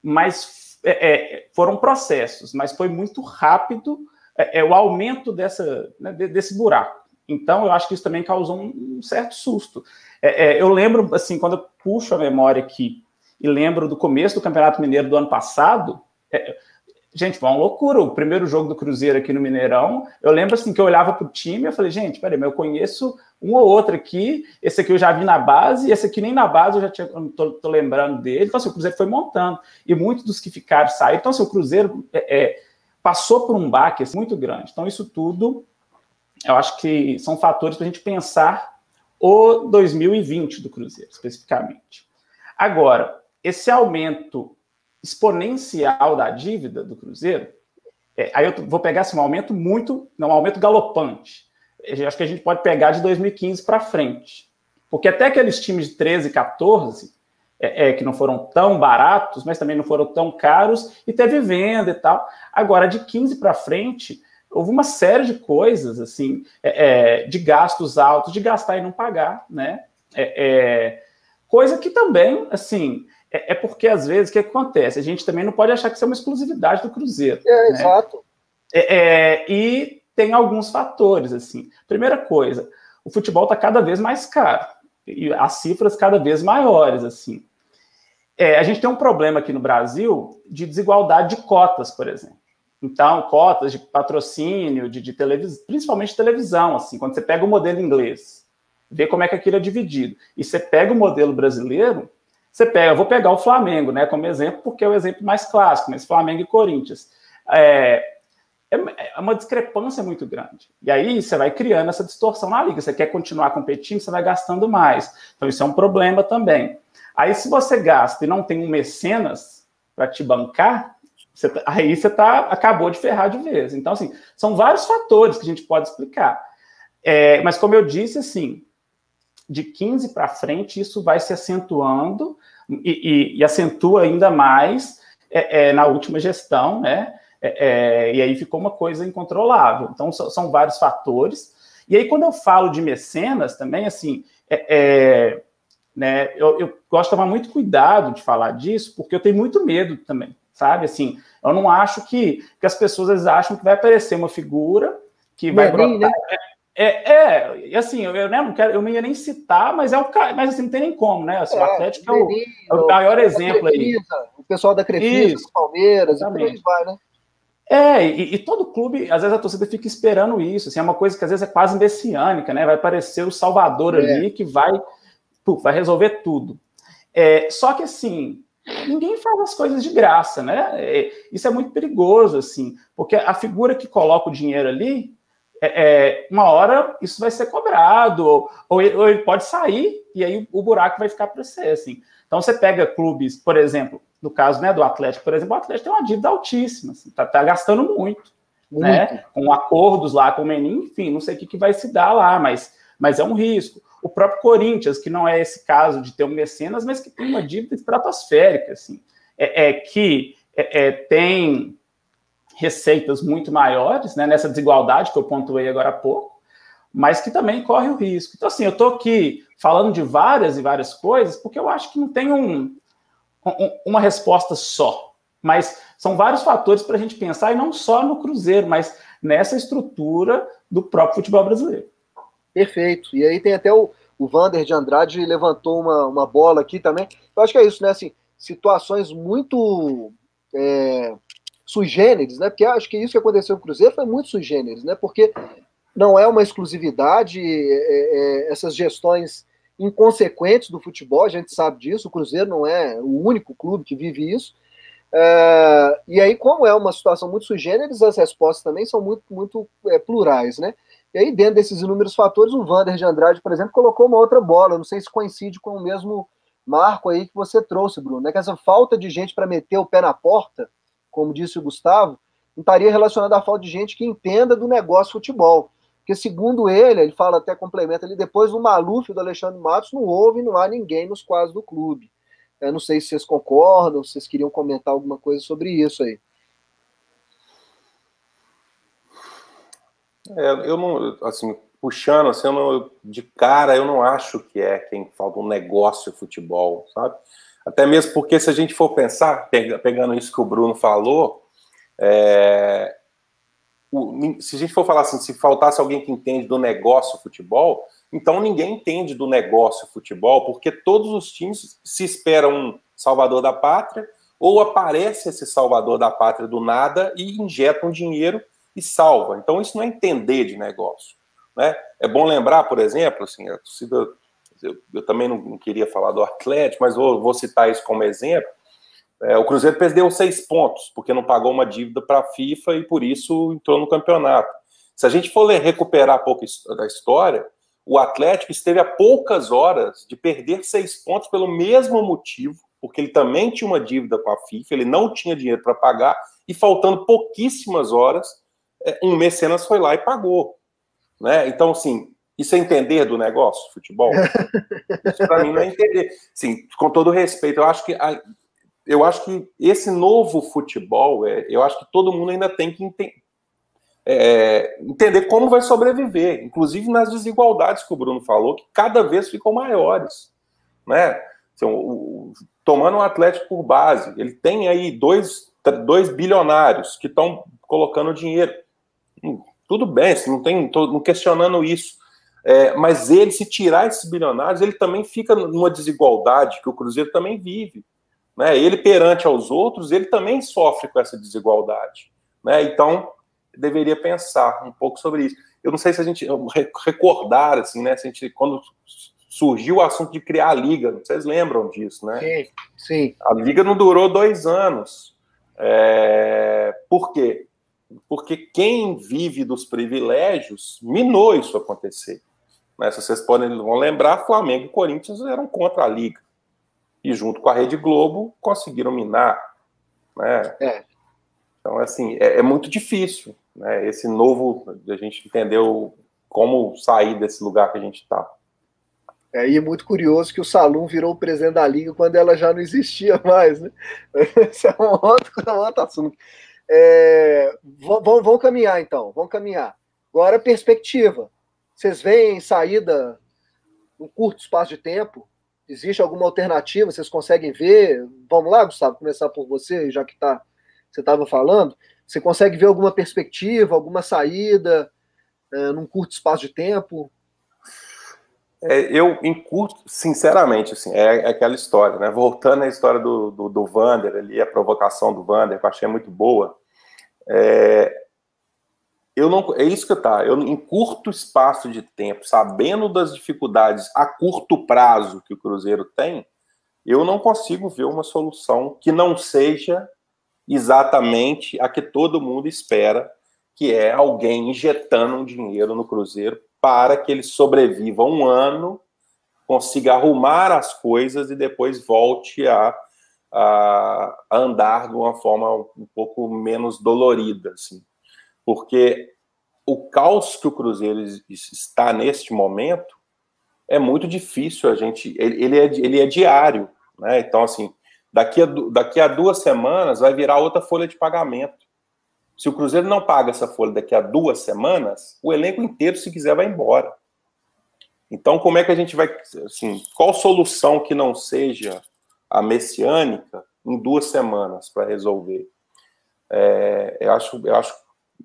mas é, é, foram processos, mas foi muito rápido é, é o aumento dessa, né, desse buraco. Então, eu acho que isso também causou um, um certo susto. É, é, eu lembro, assim, quando eu puxo a memória aqui e lembro do começo do Campeonato Mineiro do ano passado, Gente, foi uma loucura. O primeiro jogo do Cruzeiro aqui no Mineirão, eu lembro assim que eu olhava para o time e falei, gente, peraí, mas eu conheço um ou outro aqui, esse aqui eu já vi na base, esse aqui nem na base eu já tinha, tô, tô lembrando dele. Então, assim, o Cruzeiro foi montando. E muitos dos que ficaram saíram. Então, assim, o Cruzeiro é, é, passou por um baque assim, muito grande. Então, isso tudo, eu acho que são fatores para a gente pensar o 2020 do Cruzeiro, especificamente. Agora, esse aumento exponencial da dívida do Cruzeiro, é, aí eu vou pegar assim, um aumento muito, não, um aumento galopante. acho que a gente pode pegar de 2015 para frente. Porque até aqueles times de 13, 14, é, é, que não foram tão baratos, mas também não foram tão caros, e teve venda e tal. Agora, de 15 para frente, houve uma série de coisas, assim, é, é, de gastos altos, de gastar e não pagar, né? É, é coisa que também, assim, é, porque às vezes o que acontece? A gente também não pode achar que isso é uma exclusividade do Cruzeiro. É, né? exato. e tem alguns fatores, assim. Primeira coisa, o futebol está cada vez mais caro e as cifras cada vez maiores, assim. É, a gente tem um problema aqui no Brasil de desigualdade de cotas, por exemplo. Então, cotas de patrocínio, de, de televisão, principalmente televisão, assim, quando você pega o modelo inglês, vê como é que aquilo é dividido, e você pega o modelo brasileiro, você pega, eu vou pegar o Flamengo, né, como exemplo, porque é o exemplo mais clássico, mas Flamengo e Corinthians. É, é uma discrepância muito grande. E aí você vai criando essa distorção na liga. Você quer continuar competindo, você vai gastando mais. Então, isso é um problema também. Aí, se você gasta e não tem um mecenas para te bancar, você, tá, aí você tá, acabou de ferrar de vez. Então, assim, são vários fatores que a gente pode explicar. É, mas, como eu disse, assim, de 15 para frente, isso vai se acentuando e, e, e acentua ainda mais é, é, na última gestão, né? É, é, e aí ficou uma coisa incontrolável. Então, são, são, vários fatores. E aí, quando eu falo de mecenas também, assim, é, é né, eu, eu, gosto de tomar muito cuidado de falar disso, porque eu tenho muito medo também, sabe? Assim, eu não acho que, que as pessoas acham que vai aparecer uma figura que vai brotar. Né? É, é, e assim, eu, eu, né, não quero, eu não ia nem citar, mas é o mas assim, não tem nem como, né? Assim, é, o Atlético é o, é o maior exemplo aí. O pessoal da Crefisa, Palmeiras, exatamente. e por aí vai, né? É, e, e, todo clube, às vezes a torcida fica esperando isso, assim, é uma coisa que às vezes é quase messiânica, né? Vai aparecer o Salvador é. ali que vai vai resolver tudo. É, só que assim, ninguém faz as coisas de graça, né? É, isso é muito perigoso, assim, porque a figura que coloca o dinheiro ali, é, é uma hora isso vai ser cobrado, ou, ou, ele, ou, ele, pode sair e aí o buraco vai ficar para você, assim. Então você pega clubes, por exemplo, no caso né, do Atlético, por exemplo, o Atlético tem uma dívida altíssima, assim, tá, tá gastando muito, muito, né? Com acordos lá com o Menin, enfim, não sei o que, que vai se dar lá, mas, mas é um risco o próprio Corinthians, que não é esse caso de ter um mecenas, mas que tem uma dívida estratosférica, assim, é, é que é, é, tem receitas muito maiores, né, nessa desigualdade que eu pontuei agora há pouco, mas que também corre o risco. Então, assim, eu estou aqui falando de várias e várias coisas, porque eu acho que não tem um, um, uma resposta só, mas são vários fatores para a gente pensar, e não só no Cruzeiro, mas nessa estrutura do próprio futebol brasileiro. Perfeito. E aí tem até o, o Vander de Andrade levantou uma, uma bola aqui também. Eu acho que é isso, né? Assim, situações muito é, sui generis, né? Porque acho que isso que aconteceu com o Cruzeiro foi muito sui generis, né? Porque não é uma exclusividade, é, é, essas gestões inconsequentes do futebol, a gente sabe disso, o Cruzeiro não é o único clube que vive isso. É, e aí, como é uma situação muito sui generis, as respostas também são muito, muito é, plurais, né? E aí, dentro desses inúmeros fatores, o Vander de Andrade, por exemplo, colocou uma outra bola. Não sei se coincide com o mesmo marco aí que você trouxe, Bruno. Né? Que essa falta de gente para meter o pé na porta, como disse o Gustavo, estaria relacionada à falta de gente que entenda do negócio futebol. Porque, segundo ele, ele fala até complementa ali, depois do Maluf e do Alexandre Matos, não houve, não há ninguém nos quadros do clube. Eu não sei se vocês concordam, se vocês queriam comentar alguma coisa sobre isso aí. É, eu não, assim, puxando, assim, não, de cara, eu não acho que é quem falta um negócio futebol, sabe? Até mesmo porque se a gente for pensar, pegando isso que o Bruno falou, é, o, se a gente for falar assim, se faltasse alguém que entende do negócio futebol, então ninguém entende do negócio futebol, porque todos os times se esperam um salvador da pátria, ou aparece esse salvador da pátria do nada e injetam dinheiro e salva. Então, isso não é entender de negócio. Né? É bom lembrar, por exemplo, assim, a torcida. Eu, eu também não, queria falar do Atlético, mas vou, vou citar isso como exemplo. É, o Cruzeiro perdeu seis pontos, porque não pagou uma dívida para a FIFA e por isso entrou no campeonato. Se a gente for recuperar um pouco da história, o Atlético esteve a poucas horas de perder seis pontos pelo mesmo motivo, porque ele também tinha uma dívida com a FIFA, ele não tinha dinheiro para pagar, e faltando pouquíssimas horas, é, um mecenas foi lá e pagou. Né? Então, assim, isso é entender do negócio, futebol? Isso para mim não é entender. Sim, com todo respeito, eu acho que a, eu acho que esse novo futebol, é, eu acho que todo mundo ainda tem que é, entender como vai sobreviver, inclusive nas desigualdades que o Bruno falou, que cada vez ficam maiores. Né? Assim, o, o, tomando um Atlético por base, ele tem aí dois, dois bilionários que estão colocando dinheiro. Hum, tudo bem, não tem, não questionando isso. É, mas ele, se tirar esses bilionários, ele também fica numa desigualdade que o Cruzeiro também vive. Né? Ele, perante aos outros, ele também sofre com essa desigualdade. Né? Então, deveria pensar um pouco sobre isso. Eu não sei se a gente recordar, assim, né? Se a gente, quando surgiu o assunto de criar a liga, vocês lembram disso, né? Sim, sim. A liga não durou dois anos. É... Por quê? Porque quem vive dos privilégios minou isso acontecer. Né? Se vocês podem vão lembrar, Flamengo e Corinthians eram contra a liga e junto com a Rede Globo conseguiram minar. Né? É. Então, assim, é, é, muito difícil, né? Esse novo, a gente entendeu como sair desse lugar que a gente está. É, e é muito curioso que o Salum virou o presidente da liga quando ela já não existia mais, né? [LAUGHS] Esse é um outro, um outro assunto. É, vão, vão caminhar, então, vão caminhar. Agora, perspectiva. Vocês veem saída um curto espaço de tempo? Existe alguma alternativa? Vocês conseguem ver? Vamos lá, Gustavo, começar por você, já que tá, você estava falando. Você consegue ver alguma perspectiva, alguma saída é, num curto espaço de tempo? É, eu encurto, sinceramente, assim, é, é, aquela história, né? Voltando à história do, do, do Vander ali, a provocação do Vander, que eu achei muito boa. É, eu não, é isso que tá. Eu, em curto espaço de tempo, sabendo das dificuldades a curto prazo que o Cruzeiro tem, eu não consigo ver uma solução que não seja exatamente a que todo mundo espera, que é alguém injetando um dinheiro no Cruzeiro para que ele sobreviva um ano, consiga arrumar as coisas e depois volte a, a andar de uma forma um pouco menos dolorida, assim porque o caos que o Cruzeiro está neste momento é muito difícil a gente. Ele é, ele é diário, né? Então, assim, daqui a, daqui a duas semanas vai virar outra folha de pagamento. Se o Cruzeiro não paga essa folha daqui a duas semanas, o elenco inteiro, se quiser, vai embora. Então, como é que a gente vai. Assim, qual solução que não seja a messiânica em duas semanas para resolver? É, eu, acho, eu acho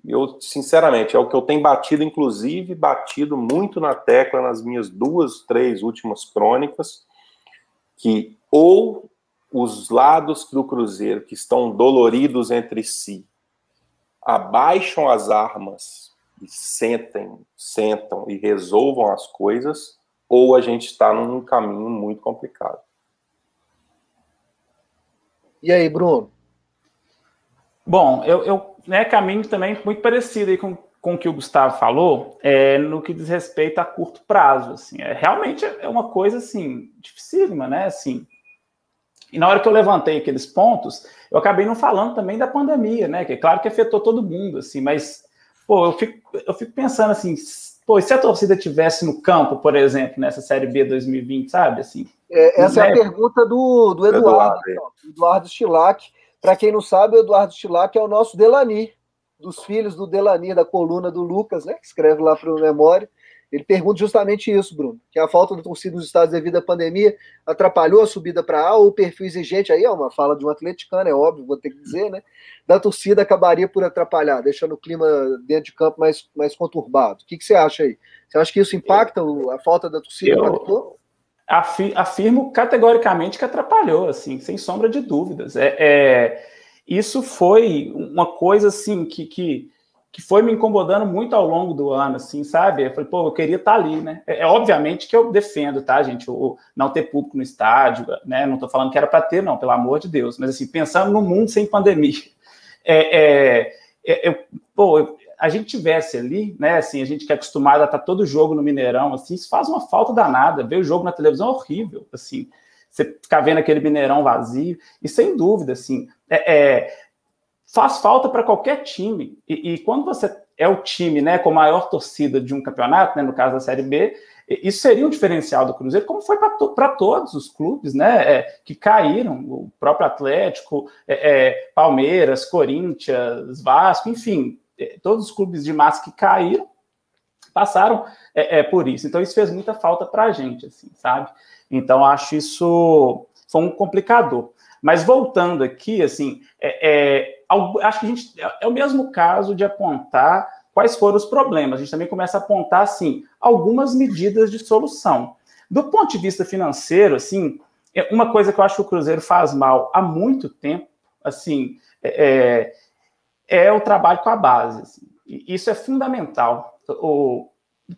eu, sinceramente, é o que eu tenho batido, inclusive, batido muito na tecla nas minhas duas, três últimas crônicas, que ou os lados do Cruzeiro que estão doloridos entre si abaixam as armas e sentem, sentam e resolvam as coisas, ou a gente está num caminho muito complicado. E aí, Bruno? Bom, eu, eu né, caminho também muito parecido aí com, com o que o Gustavo falou, é, no que diz respeito a curto prazo. Assim, é, realmente é uma coisa assim, dificílima, né? Assim, e na hora que eu levantei aqueles pontos, eu acabei não falando também da pandemia, né? Que é claro que afetou todo mundo, assim, mas pô, eu fico, eu fico pensando assim, pô, se a torcida tivesse no campo, por exemplo, nessa Série B 2020, sabe? Assim, é, essa né? é a né? pergunta do, do Eduardo, Eduardo, Eduardo. Para quem não sabe, o Eduardo Stilac é o nosso Delani, dos filhos do Delani, da coluna do Lucas, né, que escreve lá para o Memória. Ele pergunta justamente isso, Bruno, que a falta de torcida nos estados devido à pandemia atrapalhou a subida para A ou o perfil exigente, aí é uma fala de um atleticano, é óbvio, vou ter que dizer, né? Da torcida acabaria por atrapalhar, deixando o clima dentro de campo mais, mais conturbado. O que, que você acha aí? Você acha que isso impacta a falta da torcida? Eu, afirmo categoricamente que atrapalhou, assim, sem sombra de dúvidas. É, é isso foi uma coisa assim que, que, que, foi me incomodando muito ao longo do ano, assim, sabe? Eu falei, pô, eu queria estar ali, né? É, é obviamente que eu defendo, tá, gente, o, não ter público no estádio, né? Não estou falando que era para ter, não, pelo amor de Deus, mas assim, pensando no mundo sem pandemia. [LAUGHS] É, é, é eu, pô, a gente tivesse ali, né, assim, a gente que é acostumado a estar todo jogo no Mineirão, assim, isso faz uma falta danada. Ver o jogo na televisão é horrível, assim, você ficar vendo aquele Mineirão vazio, e sem dúvida, assim, é, é faz falta para qualquer time. E, e, quando você é o time né, com a maior torcida de um campeonato, né, no caso da Série B, isso seria um diferencial do Cruzeiro, como foi para to todos os clubes né, é, que caíram, o próprio Atlético, é, é, Palmeiras, Corinthians, Vasco, enfim, todos os clubes de massa que caíram passaram é, é, por isso. Então, isso fez muita falta para a gente, assim, sabe? Então, acho isso foi um complicador. Mas voltando aqui, assim, acho que a gente é o mesmo caso de apontar quais foram os problemas. A gente também começa a apontar, assim, algumas medidas de solução. Do ponto de vista financeiro, assim, é uma coisa que eu acho que o Cruzeiro faz mal há muito tempo, assim, é, é, o trabalho com a base. Assim. Isso é fundamental. O,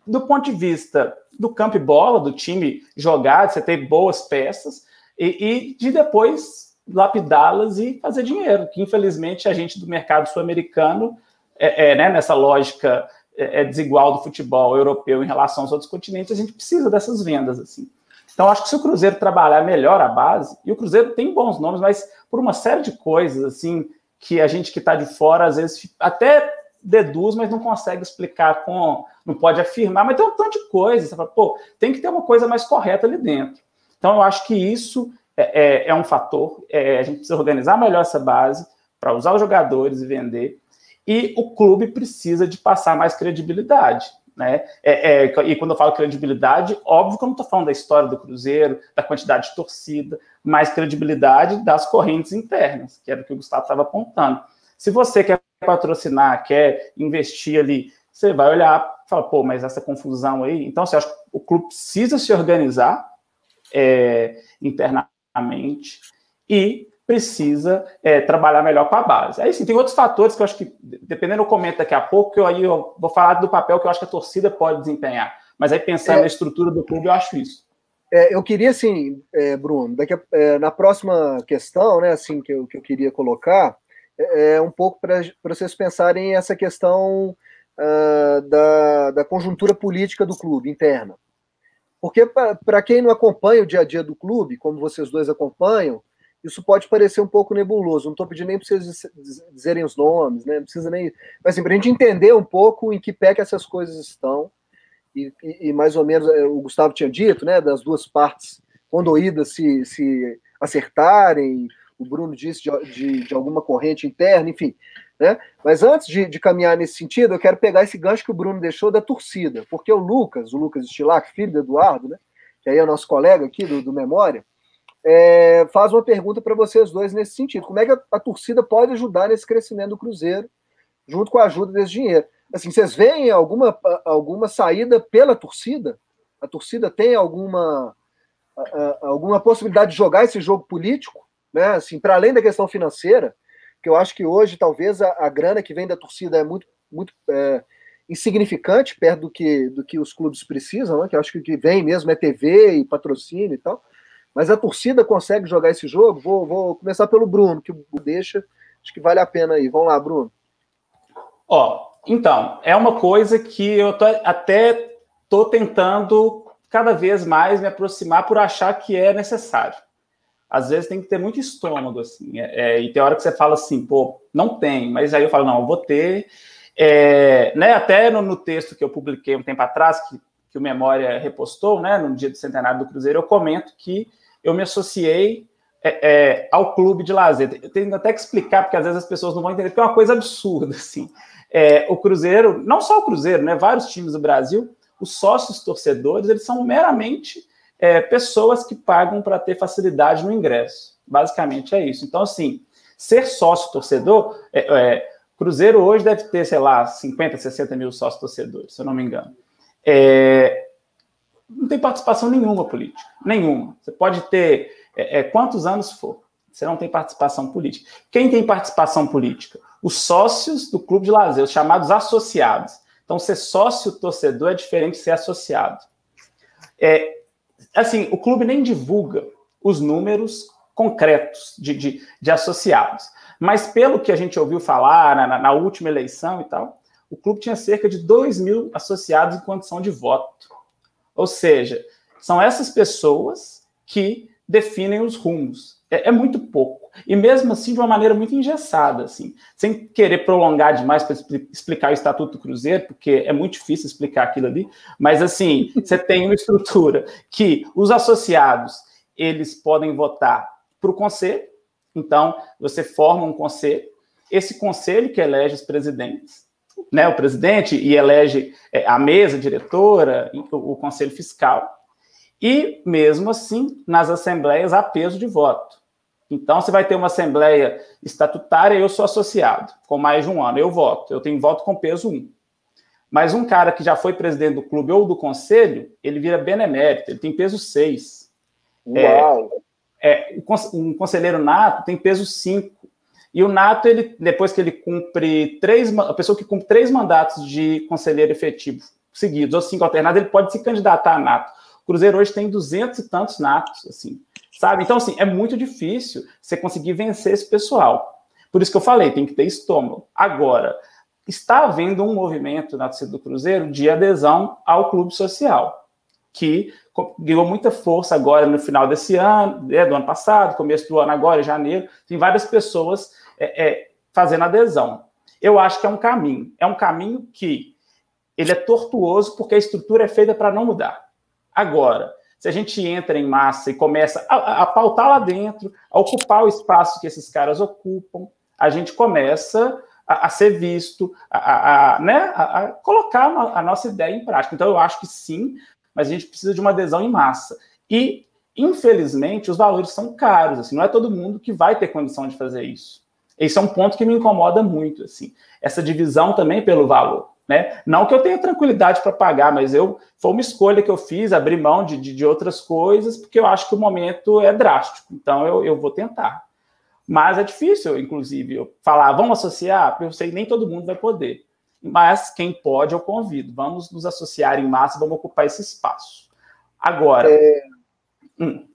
do ponto de vista do campo e bola, do time jogar, de você ter boas peças, e, e de depois lapidá-las e fazer dinheiro, que infelizmente a gente do mercado sul-americano é, é, né, nessa lógica é, é, desigual do futebol europeu em relação aos outros continentes, a gente precisa dessas vendas. assim. Então, acho que se o Cruzeiro trabalhar melhor a base, e o Cruzeiro tem bons nomes, mas por uma série de coisas, assim, que a gente que está de fora, às vezes, até deduz, mas não consegue explicar com. não pode afirmar, mas tem um tanto de coisa. Você fala, pô, tem que ter uma coisa mais correta ali dentro. Então, eu acho que isso é, é, é um fator. É, a gente precisa organizar melhor essa base para usar os jogadores e vender. E o clube precisa de passar mais credibilidade. Né? É, é, e quando eu falo credibilidade, óbvio que eu não estou falando da história do Cruzeiro, da quantidade de torcida, mas credibilidade das correntes internas, que era o que o Gustavo estava apontando. Se você quer patrocinar, quer investir ali, você vai olhar e falar, pô, mas essa confusão aí. Então, você acha que o clube precisa se organizar é, internamente e precisa é, trabalhar melhor com a base. Aí sim, tem outros fatores que eu acho que, dependendo do comento daqui a pouco, que eu aí eu vou falar do papel que eu acho que a torcida pode desempenhar. Mas aí pensando é, na estrutura do clube, eu acho isso. É, eu queria, assim, é, Bruno, daqui a, é, na próxima questão, né, assim, que eu, que eu queria colocar, é, é um pouco para vocês pensarem essa questão uh, da, da conjuntura política do clube interna. Porque, para quem não acompanha o dia a dia do clube, como vocês dois acompanham, isso pode parecer um pouco nebuloso. Não estou pedindo nem para vocês dizerem os nomes, né? Não precisa nem. Mas assim, para a gente entender um pouco em que pé que essas coisas estão, e, e, mais ou menos é, o Gustavo tinha dito, né? Das duas partes condoídas se, se acertarem, o Bruno disse de, de, de, alguma corrente interna, enfim. Né? Mas antes de, de, caminhar nesse sentido, eu quero pegar esse gancho que o Bruno deixou da torcida, porque o Lucas, o Lucas Stilac, filho do Eduardo, né? Que aí é o nosso colega aqui do, do Memória, é, faz uma pergunta para vocês dois nesse sentido. Como é que a, a, torcida pode ajudar nesse crescimento do Cruzeiro, junto com a ajuda desse dinheiro? Assim, vocês veem alguma, alguma saída pela torcida? A torcida tem alguma, alguma possibilidade de jogar esse jogo político? Né? Assim, para além da questão financeira, que eu acho que hoje talvez a, a grana que vem da torcida é muito, muito é, insignificante perto do que, do que os clubes precisam, né? que eu acho que o que vem mesmo é TV e patrocínio e tal. Mas a torcida consegue jogar esse jogo? Vou, vou começar pelo Bruno, que deixa. Acho que vale a pena aí. Vamos lá, Bruno. Ó, então, é uma coisa que eu tô, até estou tentando cada vez mais me aproximar por achar que é necessário. Às vezes tem que ter muito estômago, assim. É, é, e tem hora que você fala assim, pô, não tem, mas aí eu falo, não, eu vou ter. É, né, até no, no, texto que eu publiquei um tempo atrás, que, que o Memória repostou, né, no dia do centenário do Cruzeiro, eu comento que eu me associei é, é, ao clube de lazer. Eu tenho até que explicar, porque às vezes as pessoas não vão entender, porque é uma coisa absurda, assim. É, o Cruzeiro, não só o Cruzeiro, né, vários times do Brasil, os sócios torcedores, eles são meramente é, pessoas que pagam para ter facilidade no ingresso. Basicamente é isso. Então, assim, ser sócio torcedor, é, é, Cruzeiro hoje deve ter, sei lá, 50, 60 mil sócios torcedores, se eu não me engano. É, não tem participação nenhuma política, nenhuma. Você pode ter é, quantos anos for, você não tem participação política. Quem tem participação política? Os sócios do clube de lazer, os chamados associados. Então, ser sócio torcedor é diferente de ser associado. É, assim, o clube nem divulga os números concretos de, de, de associados. Mas pelo que a gente ouviu falar na, na última eleição e tal, o clube tinha cerca de 2 mil associados em condição de voto. Ou seja, são essas pessoas que definem os rumos. É, é, muito pouco. E mesmo assim, de uma maneira muito engessada, assim, sem querer prolongar demais para explicar o Estatuto do Cruzeiro, porque é muito difícil explicar aquilo ali, mas assim, [LAUGHS] você tem uma estrutura que os associados eles podem votar para o conselho, então você forma um conselho, esse conselho que elege os presidentes, né, o presidente e elege é, a mesa diretora, o, o conselho fiscal, e mesmo assim, nas assembleias há peso de voto. Então, você vai ter uma assembleia estatutária, eu sou associado, com mais de um ano, eu voto, eu tenho voto com peso 1. Mas um cara que já foi presidente do clube ou do conselho, ele vira benemérito, ele tem peso 6. Uau! É, é, um conselheiro nato tem peso 5. E o nato, ele, depois que ele cumpre três, a pessoa que cumpre três mandatos de conselheiro efetivo seguidos, ou cinco alternados, ele pode se candidatar a nato. O Cruzeiro hoje tem duzentos e tantos natos, assim. Sabe? Então, assim, é muito difícil você conseguir vencer esse pessoal. Por isso que eu falei, tem que ter estômago. Agora, está havendo um movimento na torcida do Cruzeiro de adesão ao clube social, que ganhou muita força agora no final desse ano, né, do ano passado, começo do ano agora, janeiro. Tem várias pessoas é, é, fazendo adesão. Eu acho que é um caminho. É um caminho que ele é tortuoso porque a estrutura é feita para não mudar. Agora, se a gente entra em massa e começa a, a, pautar lá dentro, a ocupar o espaço que esses caras ocupam, a gente começa a, a ser visto, a, a né, a, colocar a nossa ideia em prática. Então, eu acho que sim, mas a gente precisa de uma adesão em massa. E, infelizmente, os valores são caros. Assim, não é todo mundo que vai ter condição de fazer isso. Esse é um ponto que me incomoda muito. assim, Essa divisão também pelo valor. Né? Não que eu tenha tranquilidade para pagar, mas eu foi uma escolha que eu fiz, abrir mão de, de, de, outras coisas, porque eu acho que o momento é drástico. Então eu, eu vou tentar. Mas é difícil, inclusive, eu falar, vamos associar, eu sei que nem todo mundo vai poder. Mas quem pode, eu convido. Vamos nos associar em massa, vamos ocupar esse espaço. Agora. É... Hum,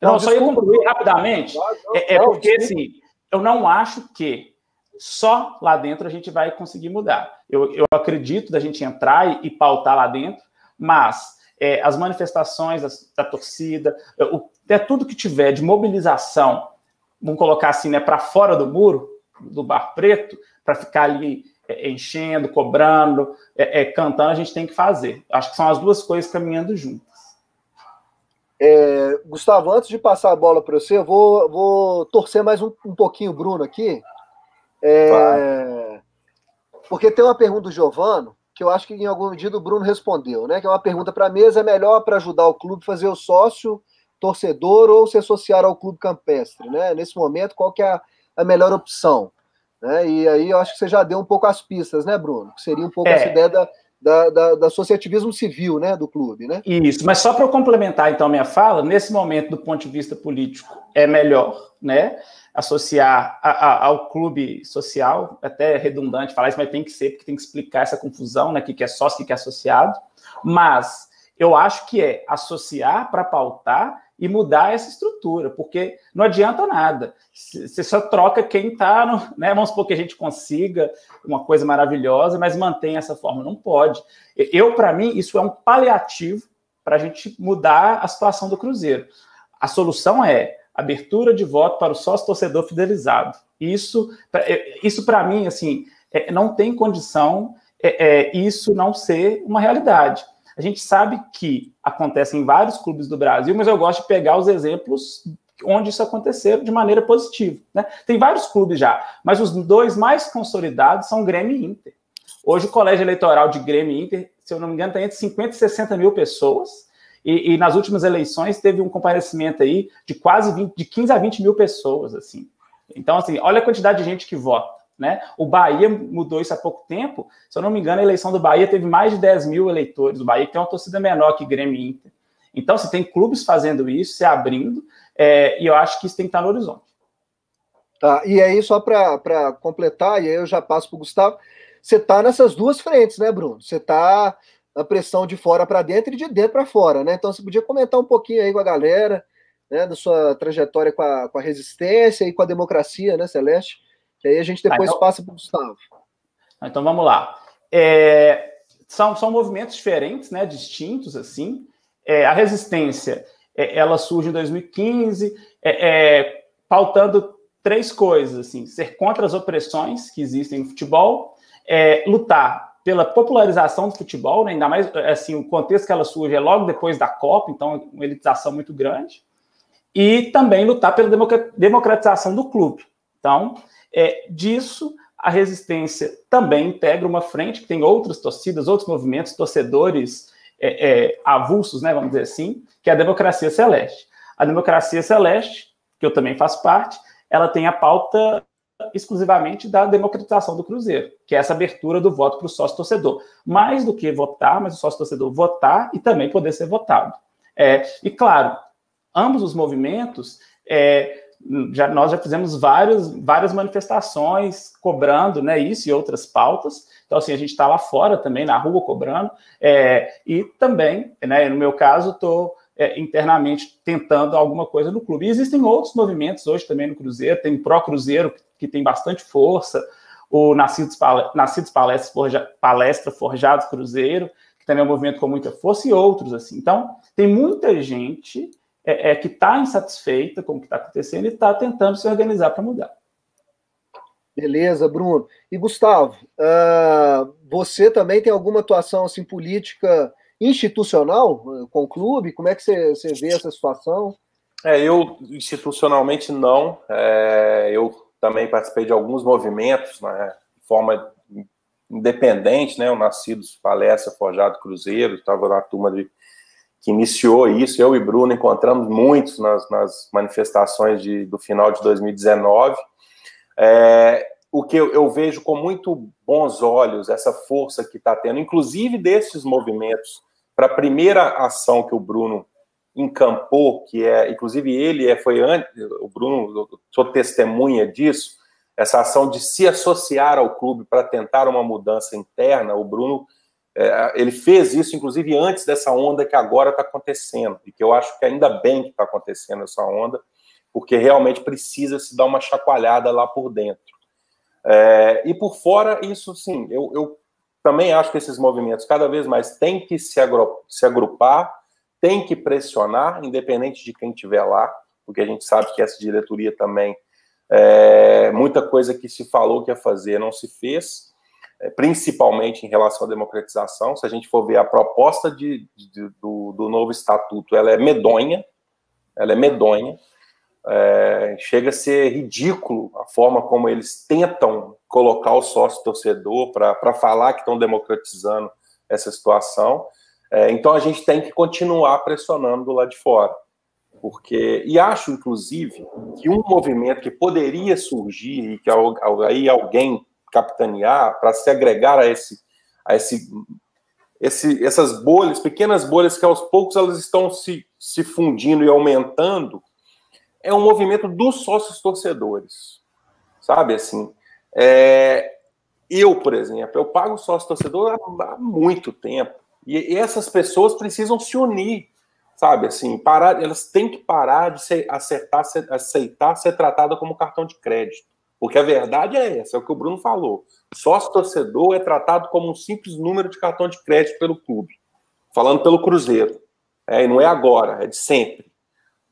não, não, só ia concluir rapidamente. Não, não, é, é porque, assim, eu não acho que só lá dentro a gente vai conseguir mudar. Eu, eu acredito da gente entrar e, e pautar lá dentro, mas é, as manifestações da, da torcida, o, é tudo que tiver de mobilização, vamos colocar assim, né, para fora do muro, do Bar Preto, para ficar ali é, enchendo, cobrando, é, é, cantando, a gente tem que fazer. Acho que são as duas coisas caminhando juntas. É, Gustavo, antes de passar a bola para você, eu vou, vou torcer mais um, um pouquinho o Bruno aqui, é... Porque tem uma pergunta do Giovano, que eu acho que em algum medida o Bruno respondeu, né? Que é uma pergunta para a mesa: é melhor para ajudar o clube fazer o sócio, torcedor ou se associar ao clube campestre, né? Nesse momento, qual que é a, a melhor opção? Né? E aí eu acho que você já deu um pouco as pistas, né, Bruno? Que seria um pouco é. essa ideia da, da, da, da, associativismo civil, né, do clube, né? Isso, mas só para complementar então minha fala, nesse momento do ponto de vista político é melhor, né? Associar a, a, ao clube social, até redundante falar isso, mas tem que ser, porque tem que explicar essa confusão, né? que é sócio, que é associado. Mas eu acho que é associar para pautar e mudar essa estrutura, porque não adianta nada. Você só troca quem está no. Né? Vamos supor que a gente consiga uma coisa maravilhosa, mas mantém essa forma. Não pode. Eu, para mim, isso é um paliativo para a gente mudar a situação do Cruzeiro. A solução é abertura de voto para o sócio torcedor fidelizado. Isso, é, isso para mim, assim, é, não tem condição é, é, isso não ser uma realidade. A gente sabe que acontece em vários clubes do Brasil, mas eu gosto de pegar os exemplos onde isso aconteceu de maneira positiva. Né? Tem vários clubes já, mas os dois mais consolidados são Grêmio e Inter. Hoje o colégio eleitoral de Grêmio e Inter, se eu não me engano, tem entre 50 e 60 mil pessoas, e, e, nas últimas eleições teve um comparecimento aí de quase 20, de 15 a 20 mil pessoas, assim. Então, assim, olha a quantidade de gente que vota, né? O Bahia mudou isso há pouco tempo. Se eu não me engano, a eleição do Bahia teve mais de 10 mil eleitores. O Bahia tem uma torcida menor que Grêmio e Inter. Então, se tem clubes fazendo isso, se abrindo, é, e eu acho que isso tem que estar no horizonte. Tá, e aí, só para completar, e aí eu já passo para o Gustavo, você está nessas duas frentes, né, Bruno? Você está a pressão de fora para dentro e de dentro para fora, né? Então você podia comentar um pouquinho aí com a galera, né, da sua trajetória com a, com a resistência e com a democracia, né, Celeste? Que aí a gente depois ah, então... passa para o Gustavo. Então vamos lá. É, são, são movimentos diferentes, né, distintos, assim. É, a resistência, é, ela surge em 2015, é, é, pautando três coisas, assim, ser contra as opressões que existem no futebol, é, lutar pela popularização do futebol, né, ainda mais assim, o contexto que ela surge é logo depois da Copa, então uma elitização muito grande, e também lutar pela democratização do clube. Então, é, disso, a resistência também integra uma frente que tem outras torcidas, outros movimentos, torcedores é, é, avulsos, né, vamos dizer assim, que é a democracia celeste. A democracia celeste, que eu também faço parte, ela tem a pauta exclusivamente da democratização do Cruzeiro, que é essa abertura do voto para o sócio torcedor. Mais do que votar, mas o sócio torcedor votar e também poder ser votado. É, e claro, ambos os movimentos, é, já, nós já fizemos várias, várias manifestações cobrando né, isso e outras pautas. Então, assim, a gente está lá fora também, na rua, cobrando. É, e também, né, no meu caso, estou é, internamente tentando alguma coisa no clube. E existem outros movimentos hoje também no Cruzeiro, tem o Pró Cruzeiro, que tem bastante força, o Nascidos, Nascidos Palestra, Forja, Palestra Forjados Cruzeiro, que também é um movimento com muita força, e outros assim. Então, tem muita gente é, é que está insatisfeita com o que está acontecendo e está tentando se organizar para mudar. Beleza, Bruno. E Gustavo, uh, você também tem alguma atuação assim política institucional uh, com o clube? Como é que você, você vê essa situação? É, eu institucionalmente não. É, eu também participei de alguns movimentos, né, de forma independente, né, o Nascidos Palestra Forjado Cruzeiro, estava na turma de, que iniciou isso, eu e Bruno encontramos muitos nas, nas manifestações de, do final de 2019. É, o que eu, eu, vejo com muito bons olhos essa força que está tendo, inclusive desses movimentos, para a primeira ação que o Bruno encampou, que é, inclusive ele é, foi antes, o Bruno, sou testemunha disso, essa ação de se associar ao clube para tentar uma mudança interna, o Bruno, é, ele fez isso, inclusive, antes dessa onda que agora está acontecendo, e que eu acho que ainda bem que está acontecendo essa onda, porque realmente precisa se dar uma chacoalhada lá por dentro. É, e por fora, isso sim, eu, eu, também acho que esses movimentos cada vez mais têm que se, se agrupar, tem que pressionar, independente de quem estiver lá, porque a gente sabe que essa diretoria também, é, muita coisa que se falou que ia fazer não se fez, é, principalmente em relação à democratização. Se a gente for ver a proposta de, de, do, do, novo estatuto, ela é medonha, ela é medonha, é, chega a ser ridículo a forma como eles tentam colocar o sócio torcedor para falar que estão democratizando essa situação. É, então a gente tem que continuar pressionando do lado de fora. Porque, e acho, inclusive, que um movimento que poderia surgir e que aí alguém capitanear para se agregar a esse, a esse, esse, essas bolhas, pequenas bolhas que aos poucos elas estão se, se fundindo e aumentando, é um movimento dos sócios torcedores, sabe assim. É, eu, por exemplo, eu pago sócio torcedor há, há muito tempo. E, essas pessoas precisam se unir, sabe? Assim, parar, elas têm que parar de ser, acertar, ser, aceitar ser tratada como cartão de crédito. Porque a verdade é essa, é o que o Bruno falou. Sócio torcedor é tratado como um simples número de cartão de crédito pelo clube. Falando pelo Cruzeiro. É, e não é agora, é de sempre.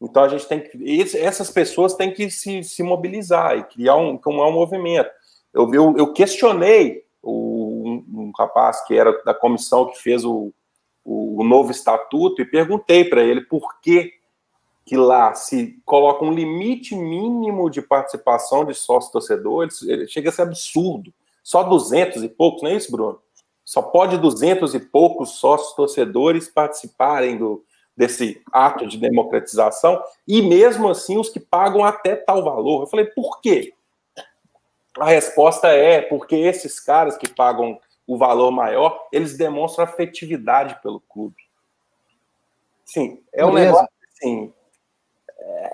Então a gente tem que. Essas pessoas têm que se, se mobilizar e criar um, um movimento. Eu, eu, eu questionei o, rapaz que era da comissão que fez o, o, o novo estatuto e perguntei para ele por que, que lá se coloca um limite mínimo de participação de sócio torcedor, ele, chega a ser absurdo. Só 200 e poucos, não é isso, Bruno? Só pode 200 e poucos sócios torcedores participarem do, desse ato de democratização, e mesmo assim os que pagam até tal valor. Eu falei, por quê? A resposta é porque esses caras que pagam o valor maior, eles demonstram afetividade pelo clube. Sim, é um negócio assim.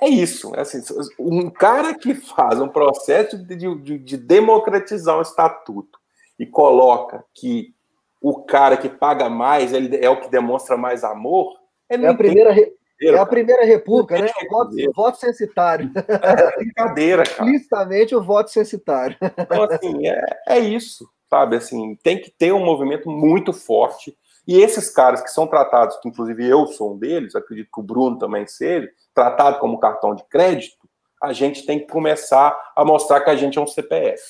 É isso. É assim, um cara que faz um processo de, de, de democratizar o estatuto e coloca que o cara que paga mais ele é o que demonstra mais amor. É a primeira, é a primeira república, né? O voto, o voto censitário. É brincadeira, cara. [LAUGHS] Explicitamente o voto censitário. Então, assim, é, é isso, sabe? Assim, tem que ter um movimento muito forte. E esses caras que são tratados, que inclusive eu sou um deles, acredito que o Bruno também seja, tratado como cartão de crédito, a gente tem que começar a mostrar que a gente é um CPF,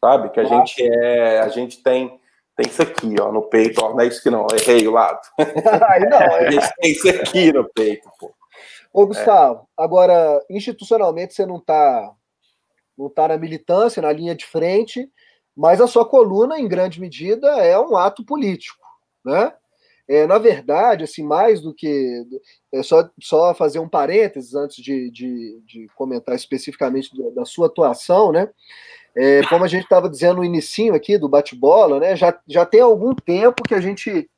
sabe? Que a gente é, a gente tem tem isso aqui, ó, no peito, ó, não é isso que não, errei o lado. [LAUGHS] Não, é. a gente tem isso aqui no peito, pô. Ô, Gustavo, é. agora, institucionalmente você não está não tá na militância, na linha de frente, mas a sua coluna, em grande medida, é um ato político, né? É, na verdade, assim, mais do que. É só, só fazer um parênteses antes de, de, de comentar especificamente da sua atuação, né? É, como a gente estava dizendo no início aqui do bate-bola, né? Já, já tem algum tempo que a gente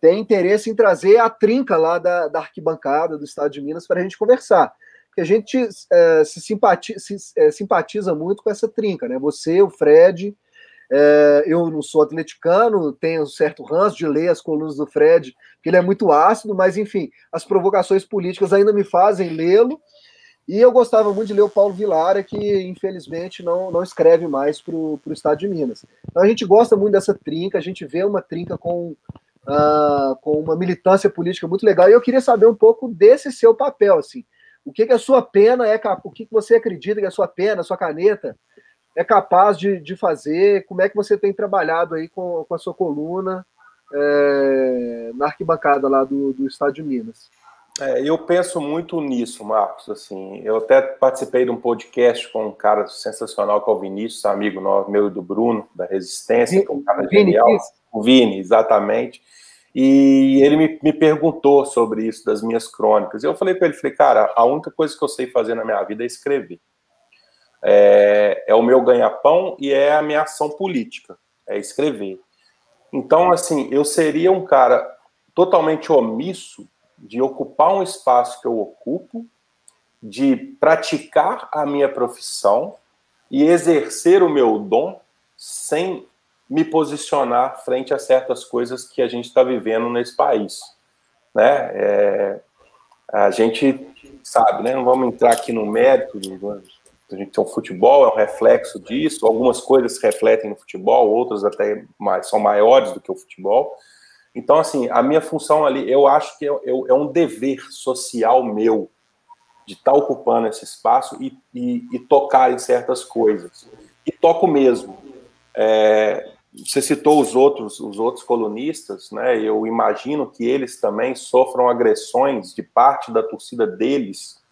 tem interesse em trazer a trinca lá da, da arquibancada do Estado de Minas para a gente conversar. Porque a gente é, se, simpatiza, se é, simpatiza muito com essa trinca, né? Você, o Fred, é, eu não sou atleticano, tenho um certo ranço de ler as colunas do Fred, porque ele é muito ácido, mas enfim, as provocações políticas ainda me fazem lê-lo. E eu gostava muito de ler o Paulo Vilara, que infelizmente não, não escreve mais para o Estado de Minas. Então a gente gosta muito dessa trinca, a gente vê uma trinca com, uh, com uma militância política muito legal. E eu queria saber um pouco desse seu papel, assim. O que, que a sua pena é, o que, que você acredita que a sua pena, a sua caneta é capaz de, de fazer? Como é que você tem trabalhado aí com, com a sua coluna é, na arquibancada lá do, do Estado de Minas? É, eu penso muito nisso, Marcos. Assim, eu até participei de um podcast com um cara sensacional, que é o Vinícius, amigo meu e do Bruno, da Resistência, que é um cara Vini, genial. O Vini, exatamente. E ele me, me perguntou sobre isso, das minhas crônicas. E eu falei para ele, falei, cara, a única coisa que eu sei fazer na minha vida é escrever é, é o meu ganha-pão e é a minha ação política, é escrever. Então, assim, eu seria um cara totalmente omisso de ocupar um espaço que eu ocupo, de praticar a minha profissão e exercer o meu dom sem me posicionar frente a certas coisas que a gente está vivendo nesse país. Né? É, a gente sabe, né? não vamos entrar aqui no mérito a gente tem um futebol, é um reflexo disso. Algumas coisas refletem no futebol, outras até mais, são maiores do que o futebol. Então, assim, a minha função ali, eu acho que é, é um dever social meu de estar tá ocupando esse espaço e, e, e, tocar em certas coisas. E toco mesmo. É, você citou os outros, os outros colunistas, né? Eu imagino que eles também sofram agressões de parte da torcida deles,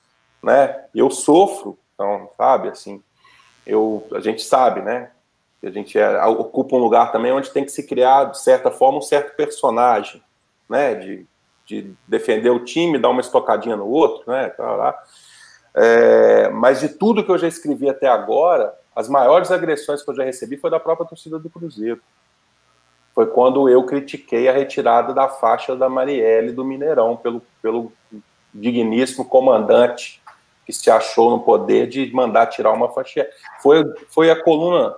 né? Eu sofro então, sabe, assim, eu, a gente sabe, né? A gente é, ocupa um lugar também onde tem que se criar, de certa forma, um certo personagem, né? De, de defender o time, dar uma estocadinha no outro, né? É, mas de tudo que eu já escrevi até agora, as maiores agressões que eu já recebi foi da própria torcida do Cruzeiro. Foi quando eu critiquei a retirada da faixa da Marielle do Mineirão pelo, pelo digníssimo comandante que se achou no poder de mandar tirar uma faixa. Foi, foi a coluna,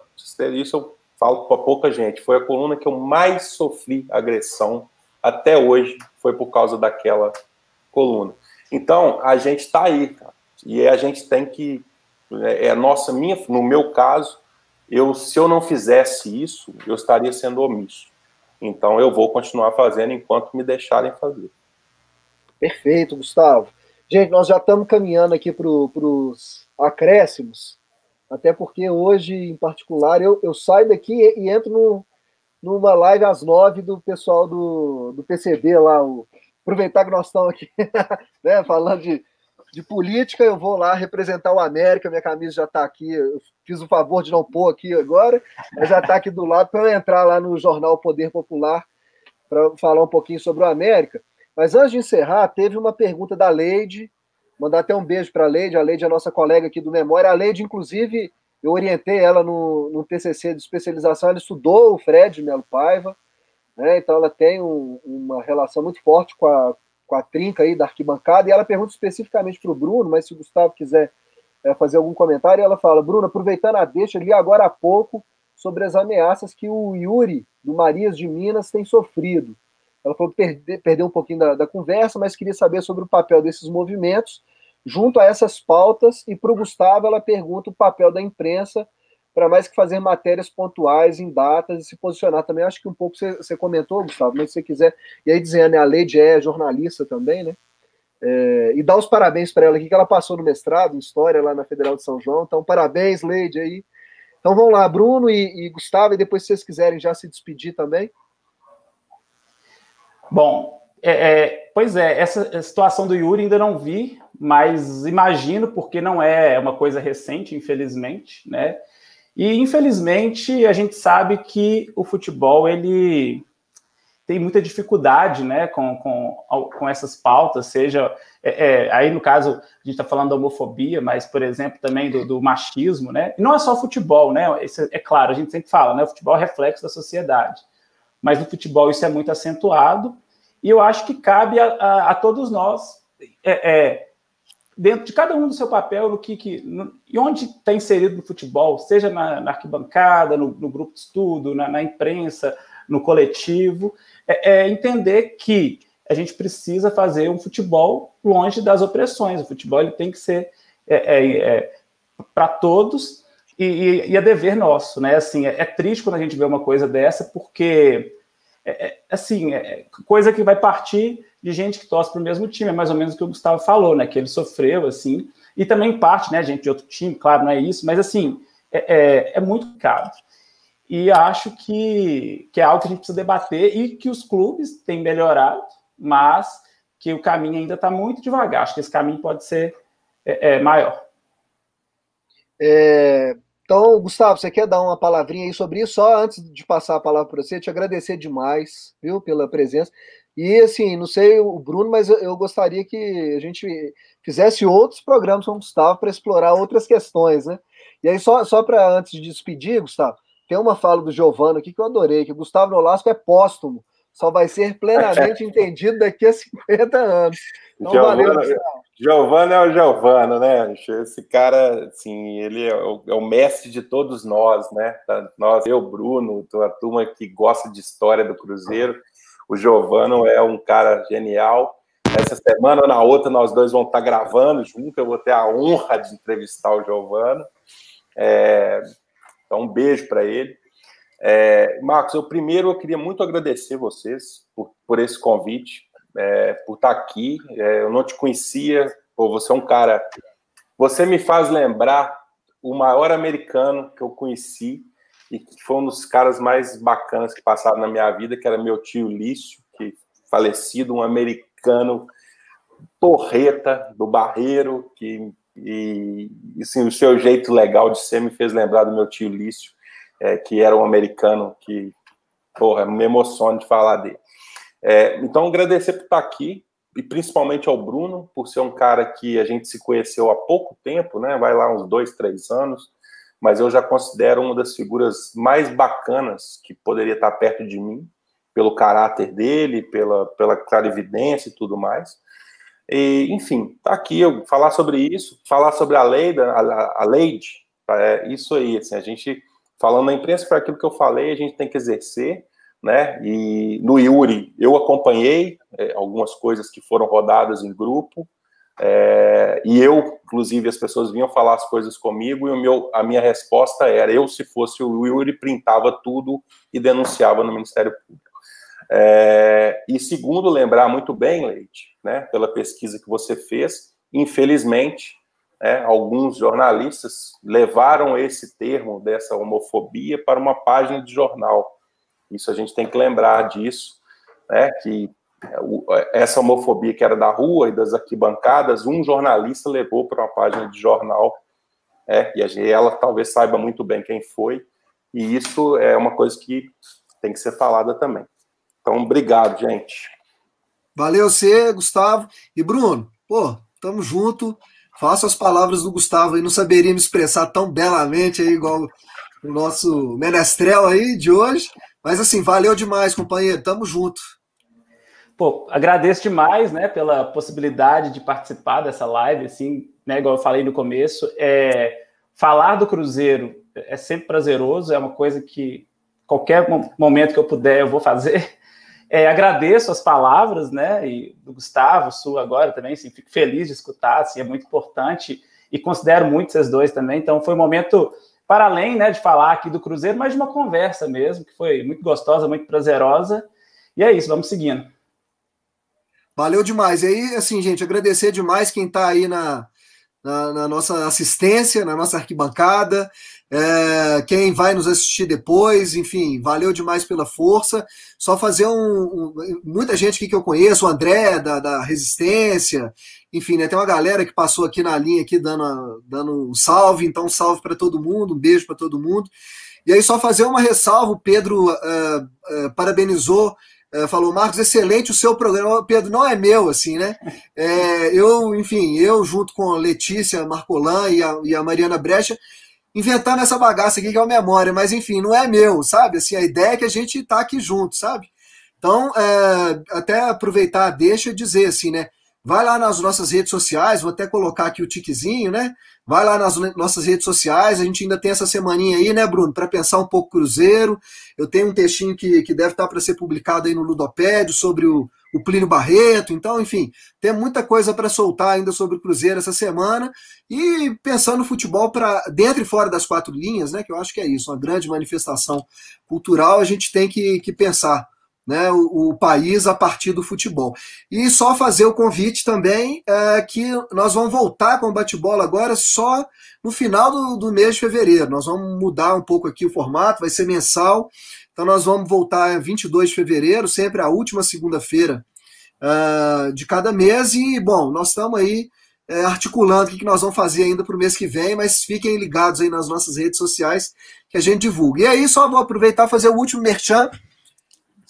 isso eu falo para pouca gente, foi a coluna que eu mais sofri agressão até hoje, foi por causa daquela coluna. Então, a gente está aí, cara, e a gente tem que, é, é a nossa, minha, no meu caso, eu, se eu não fizesse isso, eu estaria sendo omisso. Então, eu vou continuar fazendo enquanto me deixarem fazer. Perfeito, Gustavo. Gente, nós já estamos caminhando aqui para os acréscimos, até porque hoje, em particular, eu, eu saio daqui e, e entro no, numa live às nove do pessoal do, do PCB lá, o, aproveitar que nós estamos aqui [LAUGHS] né, falando de, de política, eu vou lá representar o América, minha camisa já está aqui, eu fiz o favor de não pôr aqui agora, mas já está aqui do lado para eu entrar lá no jornal Poder Popular para falar um pouquinho sobre o América. Mas antes de encerrar, teve uma pergunta da Leide. Mandar até um beijo para a Leide. A Leide é a nossa colega aqui do Memória. A Leide, inclusive, eu orientei ela no, no TCC de especialização. Ela estudou o Fred Melo Paiva. Né? Então, ela tem um, uma relação muito forte com a, com a trinca aí da arquibancada. E ela pergunta especificamente para o Bruno, mas se o Gustavo quiser é, fazer algum comentário, ela fala: Bruno, aproveitando a deixa, li agora há pouco sobre as ameaças que o Yuri, do Marias de Minas, tem sofrido. Ela falou que perde, perdeu um pouquinho da, da conversa, mas queria saber sobre o papel desses movimentos junto a essas pautas. E para o Gustavo, ela pergunta o papel da imprensa para mais que fazer matérias pontuais em datas e se posicionar também. Acho que um pouco você, você comentou, Gustavo, mas se você quiser. E aí dizendo, né, a Leide é jornalista também, né? é, e dar os parabéns para ela aqui, que ela passou no mestrado em História lá na Federal de São João. Então, parabéns, Leide, aí. Então, vamos lá, Bruno e, e Gustavo, e depois, se vocês quiserem já se despedir também. Bom, é, é, pois é, essa situação do Yuri ainda não vi, mas imagino porque não é uma coisa recente, infelizmente, né? E infelizmente a gente sabe que o futebol ele tem muita dificuldade, né, com, com, com essas pautas, seja é, é, aí no caso a gente está falando da homofobia, mas por exemplo também do, do, machismo, né? E não é só futebol, né? Isso é claro, a gente sempre fala, né? O futebol é reflexo da sociedade, mas no futebol isso é muito acentuado e eu acho que cabe a, a, a todos nós, é, é, dentro de cada um do seu papel, no que, que no, e onde está inserido no futebol, seja na, na arquibancada, no, no, grupo de estudo, na, na imprensa, no coletivo, é, é, entender que a gente precisa fazer um futebol longe das opressões. O futebol ele tem que ser é, é, é para todos e, e, e, é dever nosso, né? Assim, é, triste quando a gente vê uma coisa dessa, porque é, é, assim, é coisa que vai partir de gente que torce para o mesmo time, é mais ou menos o que o Gustavo falou, né? Que ele sofreu, assim, e também parte, né, gente de outro time, claro, não é isso, mas assim, é, é, é muito caro. E acho que, que é algo que a gente precisa debater e que os clubes têm melhorado, mas que o caminho ainda está muito devagar. Acho que esse caminho pode ser é, é maior. É, então, Gustavo, você quer dar uma palavrinha aí sobre isso? Só antes de passar a palavra para você, te agradecer demais, viu, pela presença. E assim, não sei o Bruno, mas eu, gostaria que a gente fizesse outros programas com o Gustavo para explorar outras questões, né? E aí, só, só para antes de despedir, Gustavo, tem uma fala do Giovano aqui que eu adorei, que o Gustavo Nolasco é póstumo, só vai ser plenamente [LAUGHS] entendido daqui a 50 anos. Então, Giovano, valeu, Gustavo. Giovano é o Giovano, né? Esse cara, assim, ele é o, é o, mestre de todos nós, né? Nós, eu, Bruno, a turma que gosta de história do Cruzeiro. O Giovano é um cara genial. Essa semana ou na outra nós dois vamos estar gravando junto. Eu vou ter a honra de entrevistar o Giovano. É, então, um beijo para ele. É, Marcos, eu primeiro eu queria muito agradecer vocês por, por esse convite é, por estar aqui. É, eu não te conhecia, pô, você é um cara. Você me faz lembrar o maior americano que eu conheci e que foi um dos caras mais bacanas que passaram na minha vida, que era meu tio Lício, que falecido, um americano porreta do Barreiro, que e assim, o seu jeito legal de ser me fez lembrar do meu tio Lício, é, que era um americano que, porra, me emociona de falar dele. É, então, agradecer por estar aqui, e principalmente ao Bruno, por ser um cara que a gente se conheceu há pouco tempo, né? Vai lá uns dois, três anos, mas eu já considero uma das figuras mais bacanas que poderia estar perto de mim, pelo caráter dele, pela, pela clarividência e tudo mais. E, enfim, tá aqui eu falar sobre isso, falar sobre a lei, a, a lei, é isso aí, assim, a gente falando na imprensa foi aquilo que eu falei, a gente tem que exercer, né? E no Yuri eu acompanhei é, algumas coisas que foram rodadas em grupo, é, e eu, inclusive, as pessoas vinham falar as coisas comigo e o meu, a minha resposta era: eu, se fosse o Yuri, printava tudo e denunciava no Ministério Público. É, e segundo, lembrar muito bem, Leite, né, pela pesquisa que você fez, infelizmente, né, alguns jornalistas levaram esse termo dessa homofobia para uma página de jornal. Isso a gente tem que lembrar disso, né? Que essa homofobia que era da rua e das arquibancadas, um jornalista levou para uma página de jornal, é, e ela talvez saiba muito bem quem foi, e isso é uma coisa que tem que ser falada também. Então, obrigado, gente. Valeu você, Gustavo. E Bruno, pô, tamo junto. Faça as palavras do Gustavo aí, não saberia me expressar tão belamente aí, igual o nosso menestrel aí de hoje. Mas assim, valeu demais, companheiro. Tamo junto. Pô, agradeço demais, né, pela possibilidade de participar dessa live, assim, né, igual eu falei no começo, é, falar do Cruzeiro é sempre prazeroso, é uma coisa que qualquer momento que eu puder eu vou fazer. [LAUGHS] É, agradeço as palavras, né, e do Gustavo, sua agora também, assim, fico feliz de escutar, assim, é muito importante e considero muito vocês dois também, então foi um momento para além né, de falar aqui do Cruzeiro, mas de uma conversa mesmo, que foi muito gostosa, muito prazerosa. E é isso, vamos seguindo. Valeu demais. E aí, assim, gente, agradecer demais quem está aí na, na, na, nossa assistência, na nossa arquibancada, é, quem vai nos assistir depois, enfim, valeu demais pela força. Só fazer um, um. muita gente aqui que eu conheço, o André, da, da Resistência, enfim, né, tem uma galera que passou aqui na linha aqui dando, dando um salve, então um salve para todo mundo, um beijo para todo mundo. E aí, só fazer uma ressalva: o Pedro uh, uh, parabenizou falou, Marcos, excelente o seu programa. Pedro, não é meu, assim, né? É, eu, enfim, eu junto com a Letícia Marcolan e a, e a Mariana Brecha, inventando essa bagaça aqui que é a memória, mas enfim, não é meu, sabe? Assim, a ideia é que a gente tá aqui junto, sabe? Então, é, até aproveitar, deixa eu dizer assim, né? Vai lá nas nossas redes sociais, vou até colocar aqui o tiquezinho, né? Vai lá nas nossas redes sociais, a gente ainda tem essa semaninha aí, né, Bruno, para pensar um pouco Cruzeiro. Eu tenho um textinho que, que deve estar para ser publicado aí no Ludopédio sobre o, o Plínio Barreto. Então, enfim, tem muita coisa para soltar ainda sobre o Cruzeiro essa semana. E pensando no futebol para dentro e fora das quatro linhas, né? Que eu acho que é isso, uma grande manifestação cultural, a gente tem que, que pensar né, o, o, país a partir do futebol. E só fazer o convite também é, que nós vamos voltar com o bate-bola agora só no final do, do, mês de fevereiro. Nós vamos mudar um pouco aqui o formato, vai ser mensal. Então nós vamos voltar em 22 de fevereiro, sempre a última segunda-feira uh, de cada mês. E, bom, nós estamos aí é, articulando o que nós vamos fazer ainda para o mês que vem, mas fiquem ligados aí nas nossas redes sociais que a gente divulga. E aí só vou aproveitar fazer o último merchan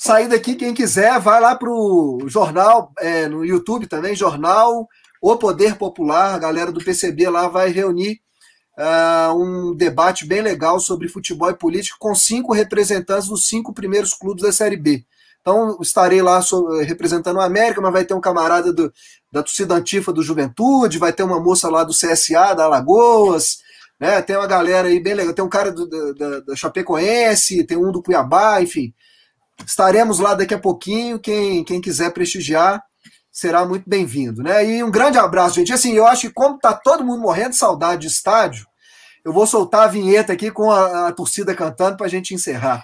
Sair daqui, quem quiser, vai lá para o jornal, é, no YouTube também, jornal O Poder Popular, a galera do PCB lá vai reunir uh, um debate bem legal sobre futebol e política com cinco representantes dos cinco primeiros clubes da Série B. Então, estarei lá representando o América, mas vai ter um camarada do, da torcida antifa do Juventude, vai ter uma moça lá do CSA, da Alagoas, né? tem uma galera aí bem legal, tem um cara do, da Chapecoense, tem um do Cuiabá, enfim. Estaremos lá daqui a pouquinho. Quem, quem quiser prestigiar será muito bem-vindo. Né? E um grande abraço, gente. Assim, eu acho que como tá todo mundo morrendo de saudade de estádio, eu vou soltar a vinheta aqui com a, a torcida cantando para a gente encerrar.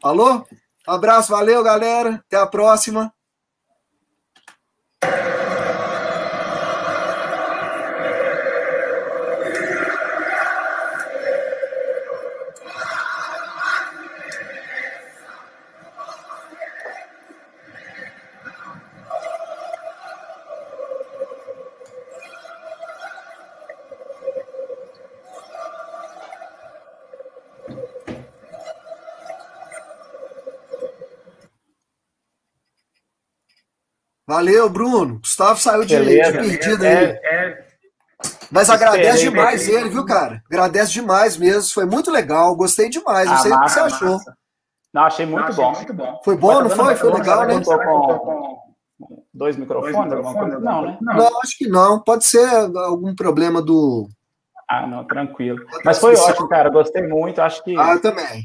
Falou? abraço, valeu, galera. Até a próxima. Valeu, Bruno. Gustavo saiu de, Beleza, de perdido é, aí. É, Mas agradece demais ele, viu, cara? Agradece demais mesmo. Foi muito legal. Gostei demais. Não ah, sei o que você achou. Massa. Não, achei muito, não, achei bom. muito bom. Foi bom, não foi? Foi legal, né? Com dois microfones? Dois microfones? Não, né? Não. não, acho que não. Pode ser algum problema do. Ah, não, tranquilo. Mas foi ótimo, cara. Gostei muito. Acho que. Ah, eu também.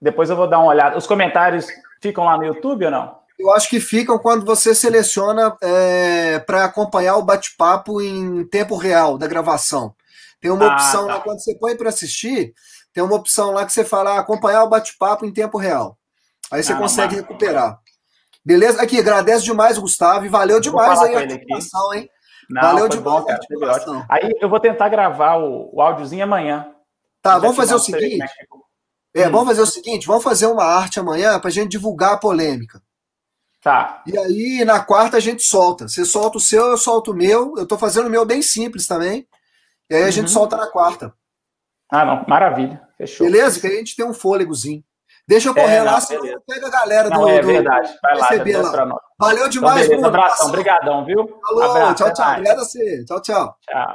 Depois eu vou dar uma olhada. Os comentários ficam lá no YouTube ou não? Eu acho que ficam quando você seleciona é, para acompanhar o bate-papo em tempo real da gravação. Tem uma ah, opção tá. lá, quando você põe para assistir, tem uma opção lá que você fala ah, acompanhar o bate-papo em tempo real. Aí você ah, consegue mas... recuperar. Beleza? Aqui, agradeço demais, Gustavo, e valeu demais aí a participação, hein? Não, valeu demais bom, cara, Aí eu vou tentar gravar o, o áudiozinho amanhã. Tá, vamos fazer o seguinte. É, hum. vamos fazer o seguinte, vamos fazer uma arte amanhã para a gente divulgar a polêmica. Tá. E aí, na quarta, a gente solta. Você solta o seu, eu solto o meu. Eu tô fazendo o meu bem simples também. E aí a gente uhum. solta na quarta. Ah, não. Maravilha. Fechou. Beleza? Que aí a gente tem um fôlegozinho. Deixa eu correr é, lá, senão pega a galera não, do. É verdade. Vai lá, lá. Valeu demais, então, beleza, Bruno. Abração, obrigadão, viu? Falou, Abraço, tchau, tchau. Obrigado a você. Tchau, tchau. Tchau.